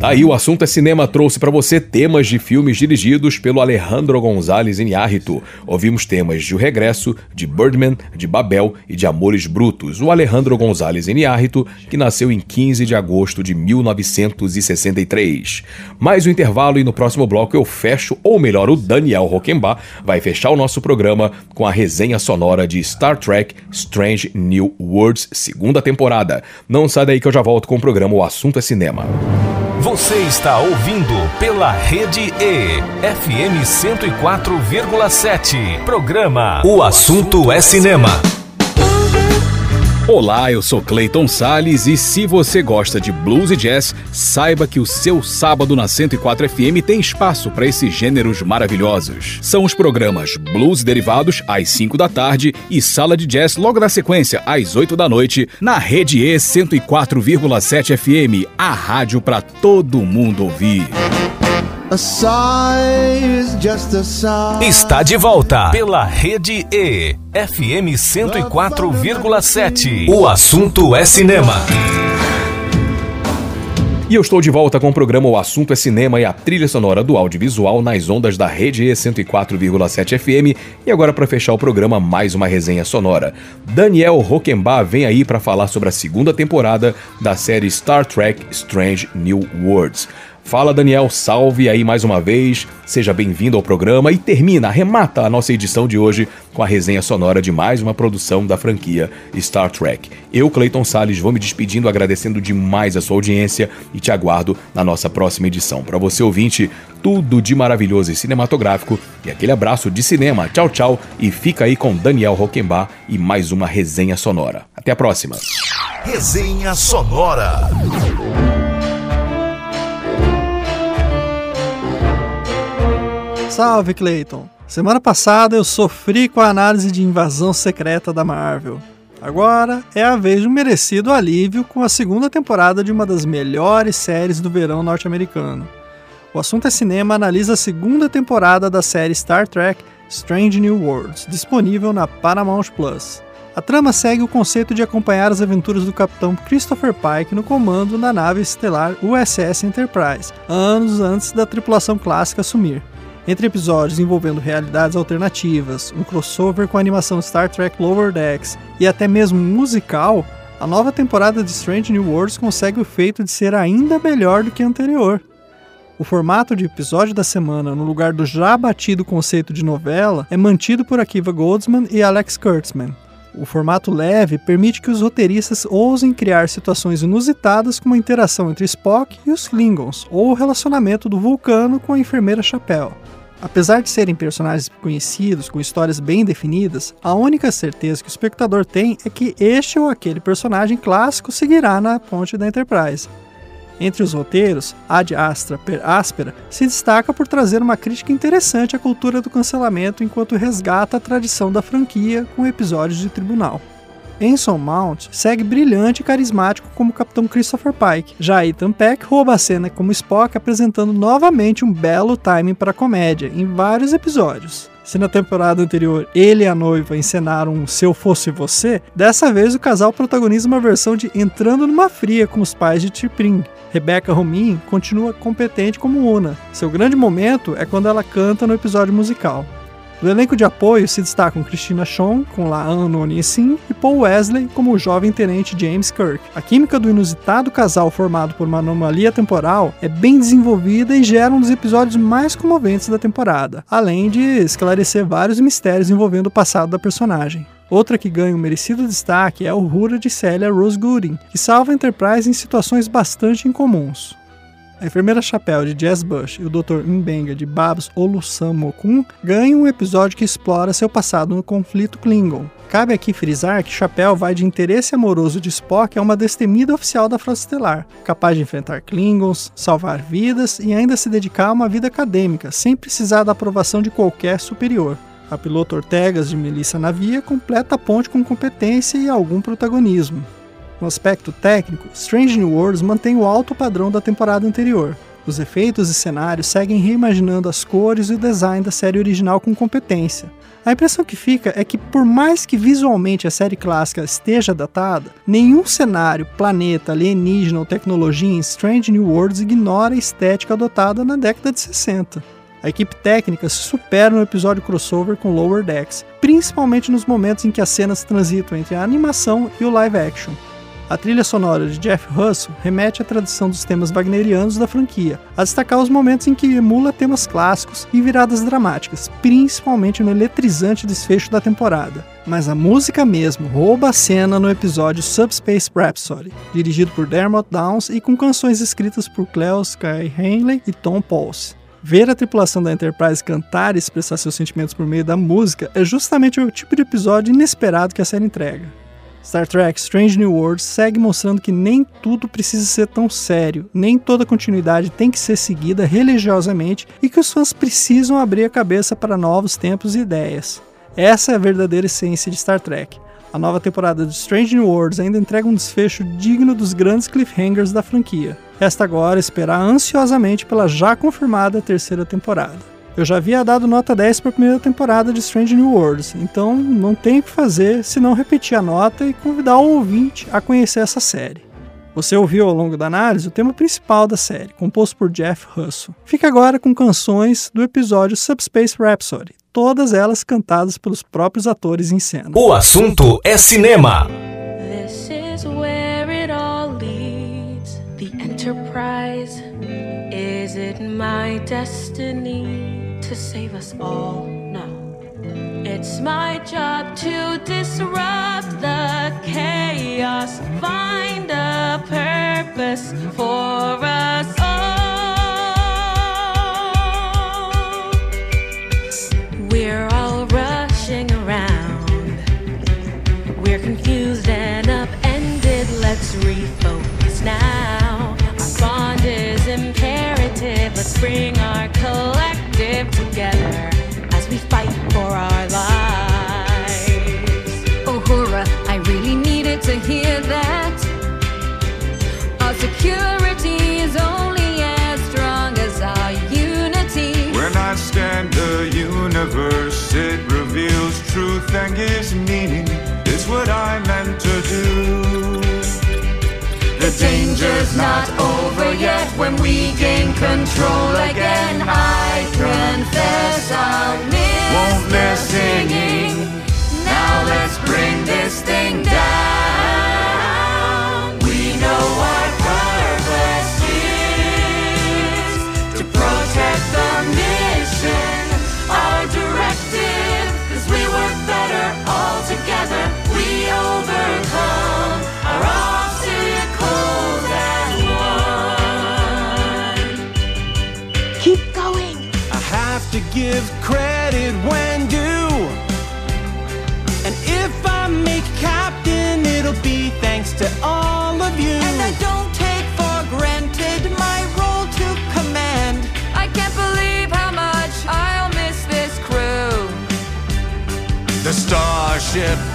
Aí o assunto é cinema trouxe para você temas de filmes dirigidos pelo Alejandro González Iñárritu. Ouvimos temas de O Regresso, de Birdman, de Babel e de Amores Brutos. O Alejandro González Iñárritu, que nasceu em 15 de agosto de 1963. Mais um intervalo e no próximo bloco eu fecho, ou melhor, o Daniel Roquembar vai fechar o nosso programa com a resenha sonora de Star Trek Strange New Worlds, segunda temporada. Não sai daí que eu já volto com o programa O Assunto é Cinema. Você está ouvindo pela Rede E, FM 104,7. Programa O Assunto é Cinema. Olá, eu sou Clayton Sales e se você gosta de blues e jazz, saiba que o seu sábado na 104 FM tem espaço para esses gêneros maravilhosos. São os programas Blues Derivados às 5 da tarde e Sala de Jazz logo na sequência às 8 da noite na Rede E 104,7 FM, a rádio para todo mundo ouvir. Está de volta pela Rede E, FM 104,7. O assunto é cinema. E eu estou de volta com o programa O Assunto é Cinema e a trilha sonora do audiovisual nas ondas da Rede E 104,7 FM. E agora, para fechar o programa, mais uma resenha sonora. Daniel Roquembar vem aí para falar sobre a segunda temporada da série Star Trek Strange New Worlds. Fala Daniel, salve aí mais uma vez, seja bem-vindo ao programa e termina, arremata a nossa edição de hoje com a resenha sonora de mais uma produção da franquia Star Trek. Eu, Clayton Sales, vou me despedindo agradecendo demais a sua audiência e te aguardo na nossa próxima edição. Para você ouvinte, tudo de maravilhoso e cinematográfico e aquele abraço de cinema. Tchau, tchau e fica aí com Daniel Roquembar e mais uma resenha sonora. Até a próxima. Resenha sonora. Salve, Clayton! Semana passada eu sofri com a análise de invasão secreta da Marvel. Agora é a vez de um merecido alívio com a segunda temporada de uma das melhores séries do verão norte-americano. O assunto é cinema analisa a segunda temporada da série Star Trek Strange New Worlds, disponível na Paramount Plus. A trama segue o conceito de acompanhar as aventuras do capitão Christopher Pike no comando da nave estelar USS Enterprise, anos antes da tripulação clássica sumir. Entre episódios envolvendo realidades alternativas, um crossover com a animação Star Trek Lower Decks e até mesmo musical, a nova temporada de Strange New Worlds consegue o feito de ser ainda melhor do que a anterior. O formato de episódio da semana, no lugar do já batido conceito de novela, é mantido por Akiva Goldsman e Alex Kurtzman. O formato leve permite que os roteiristas ousem criar situações inusitadas como a interação entre Spock e os Klingons, ou o relacionamento do Vulcano com a enfermeira Chapéu. Apesar de serem personagens conhecidos, com histórias bem definidas, a única certeza que o espectador tem é que este ou aquele personagem clássico seguirá na ponte da Enterprise. Entre os roteiros, Ad Astra per Aspera se destaca por trazer uma crítica interessante à cultura do cancelamento enquanto resgata a tradição da franquia com episódios de tribunal. Enson Mount segue brilhante e carismático como Capitão Christopher Pike. Já Ethan Peck rouba a cena como Spock apresentando novamente um belo timing para a comédia em vários episódios. Se na temporada anterior ele e a noiva encenaram um Se Eu Fosse Você, dessa vez o casal protagoniza uma versão de Entrando numa Fria com os pais de T'Pring. Rebecca Romin continua competente como Una. Seu grande momento é quando ela canta no episódio musical. Do elenco de apoio se destacam Christina Chong, com Laan Noni Sim, e Paul Wesley como o jovem tenente James Kirk. A química do inusitado casal formado por uma anomalia temporal é bem desenvolvida e gera um dos episódios mais comoventes da temporada, além de esclarecer vários mistérios envolvendo o passado da personagem. Outra que ganha um merecido destaque é a Uhura de Celia Rose Gooding, que salva a Enterprise em situações bastante incomuns. A enfermeira Chapéu de Jazz Bush e o Dr. Mbenga de Babs Olusamokun ganham um episódio que explora seu passado no conflito Klingon. Cabe aqui frisar que Chapéu vai de interesse amoroso de Spock a uma destemida oficial da Frota Estelar, capaz de enfrentar Klingons, salvar vidas e ainda se dedicar a uma vida acadêmica, sem precisar da aprovação de qualquer superior. A piloto Ortegas de Melissa Navia completa a ponte com competência e algum protagonismo. No aspecto técnico, Strange New Worlds mantém o alto padrão da temporada anterior. Os efeitos e cenários seguem reimaginando as cores e o design da série original com competência. A impressão que fica é que, por mais que visualmente a série clássica esteja datada, nenhum cenário, planeta, alienígena ou tecnologia em Strange New Worlds ignora a estética adotada na década de 60. A equipe técnica se supera no episódio crossover com Lower Decks, principalmente nos momentos em que as cenas transitam entre a animação e o live action. A trilha sonora de Jeff Russell remete à tradição dos temas wagnerianos da franquia, a destacar os momentos em que emula temas clássicos e viradas dramáticas, principalmente no eletrizante desfecho da temporada. Mas a música mesmo rouba a cena no episódio Subspace Rhapsody, dirigido por Dermot Downs e com canções escritas por Cleo Sky Hanley e Tom Pauls. Ver a tripulação da Enterprise cantar e expressar seus sentimentos por meio da música é justamente o tipo de episódio inesperado que a série entrega. Star Trek Strange New Worlds segue mostrando que nem tudo precisa ser tão sério, nem toda continuidade tem que ser seguida religiosamente e que os fãs precisam abrir a cabeça para novos tempos e ideias. Essa é a verdadeira essência de Star Trek. A nova temporada de Strange New Worlds ainda entrega um desfecho digno dos grandes cliffhangers da franquia. Resta agora esperar ansiosamente pela já confirmada terceira temporada. Eu já havia dado nota 10 para a primeira temporada de Strange New Worlds, então não tem o que fazer senão repetir a nota e convidar o ouvinte a conhecer essa série. Você ouviu ao longo da análise o tema principal da série, composto por Jeff Russell. Fica agora com canções do episódio Subspace Rhapsody, todas elas cantadas pelos próprios atores em cena. O assunto é cinema. This is where it all leads. The Enterprise. Is it my destiny to save us all? now. It's my job to disrupt the chaos, find a purpose for us truth and gives meaning. It's what I meant to do. The danger's not over yet when we gain control again. I confess I'll miss Won't miss singing. Now let's bring this thing down.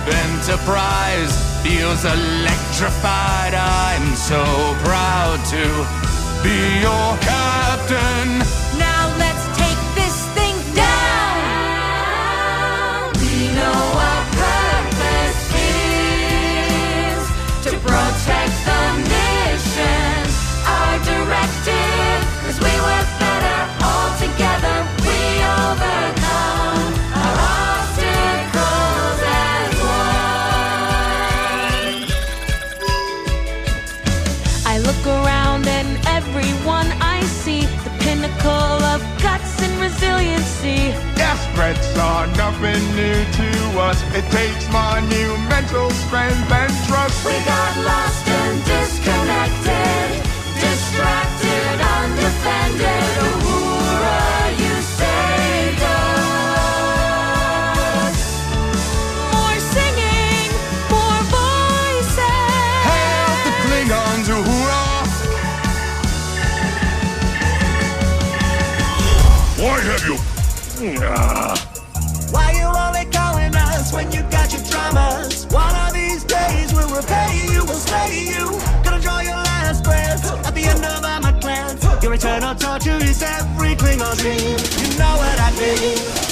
Enterprise feels electrified. I'm so proud to be your captain. Now let's take this thing down. We know our purpose is to protect the mission. Our directive are nothing new to us. It takes monumental strength and trust. We got lost and disconnected, eternal torture is every Klingon dream. You know what I mean?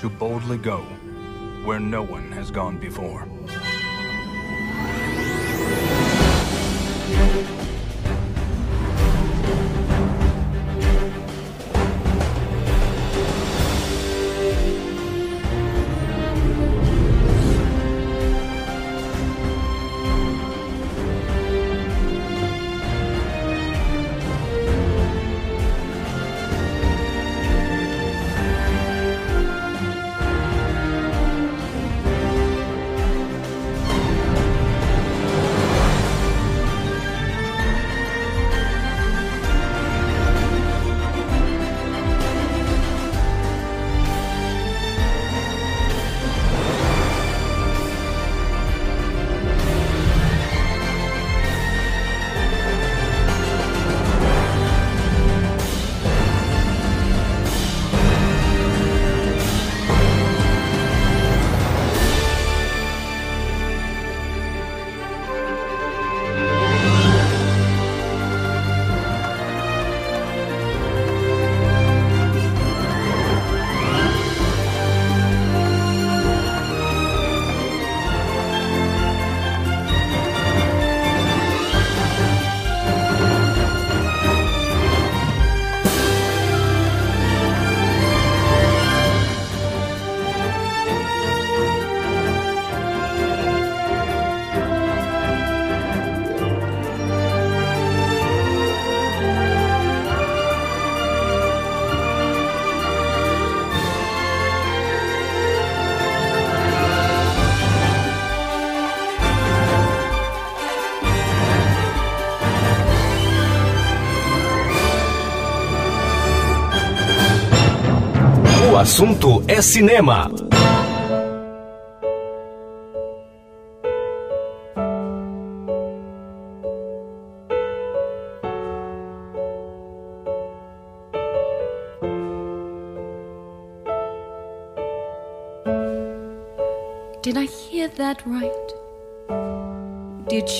to boldly go where no one has gone before. assunto é cinema.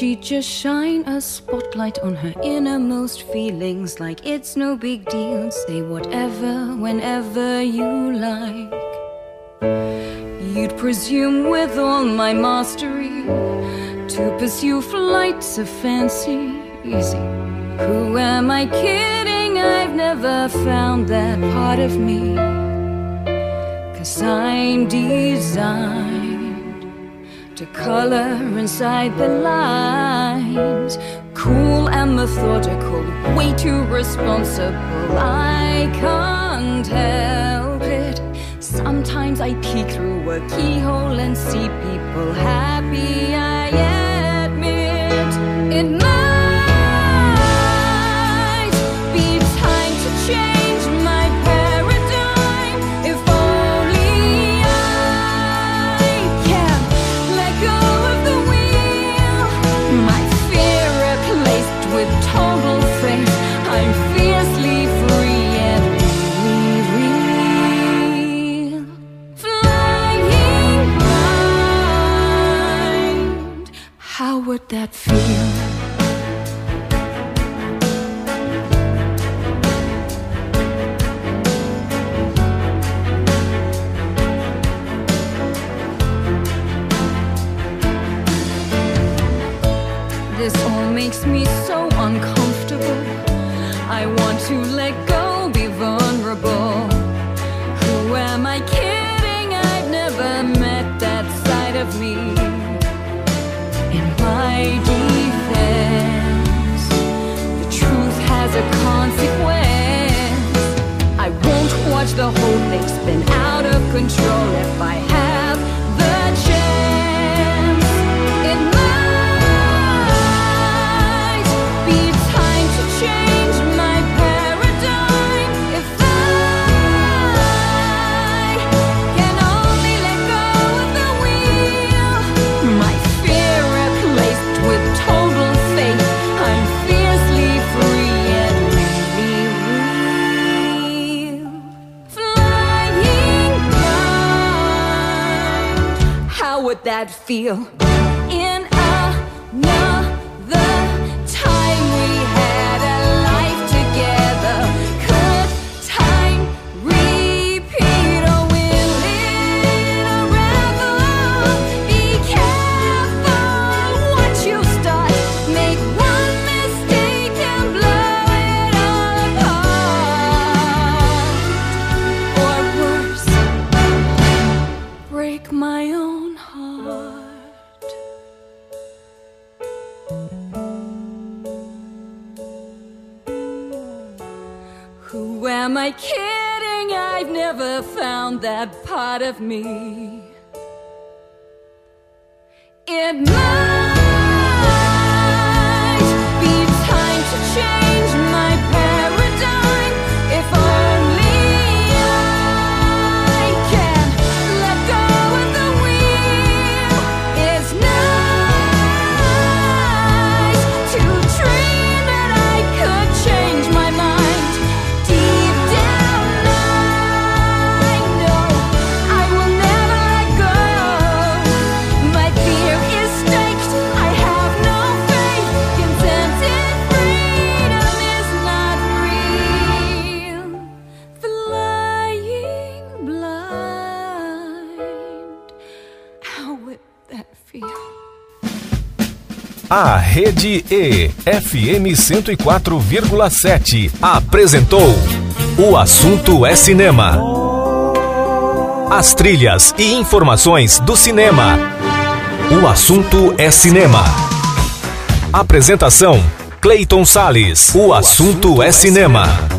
She'd just shine a spotlight on her innermost feelings like it's no big deal. Say whatever, whenever you like. You'd presume with all my mastery to pursue flights of fancy. Easy. Who am I kidding? I've never found that part of me. Cause I'm designed color inside the lines. Cool and methodical, way too responsible. I can't help it. Sometimes I peek through a keyhole and see people happy. I am. Feel. feel. Rede E, FM 104,7, apresentou O Assunto é Cinema. As trilhas e informações do cinema. O Assunto é Cinema. Apresentação: Clayton Sales. O Assunto é Cinema.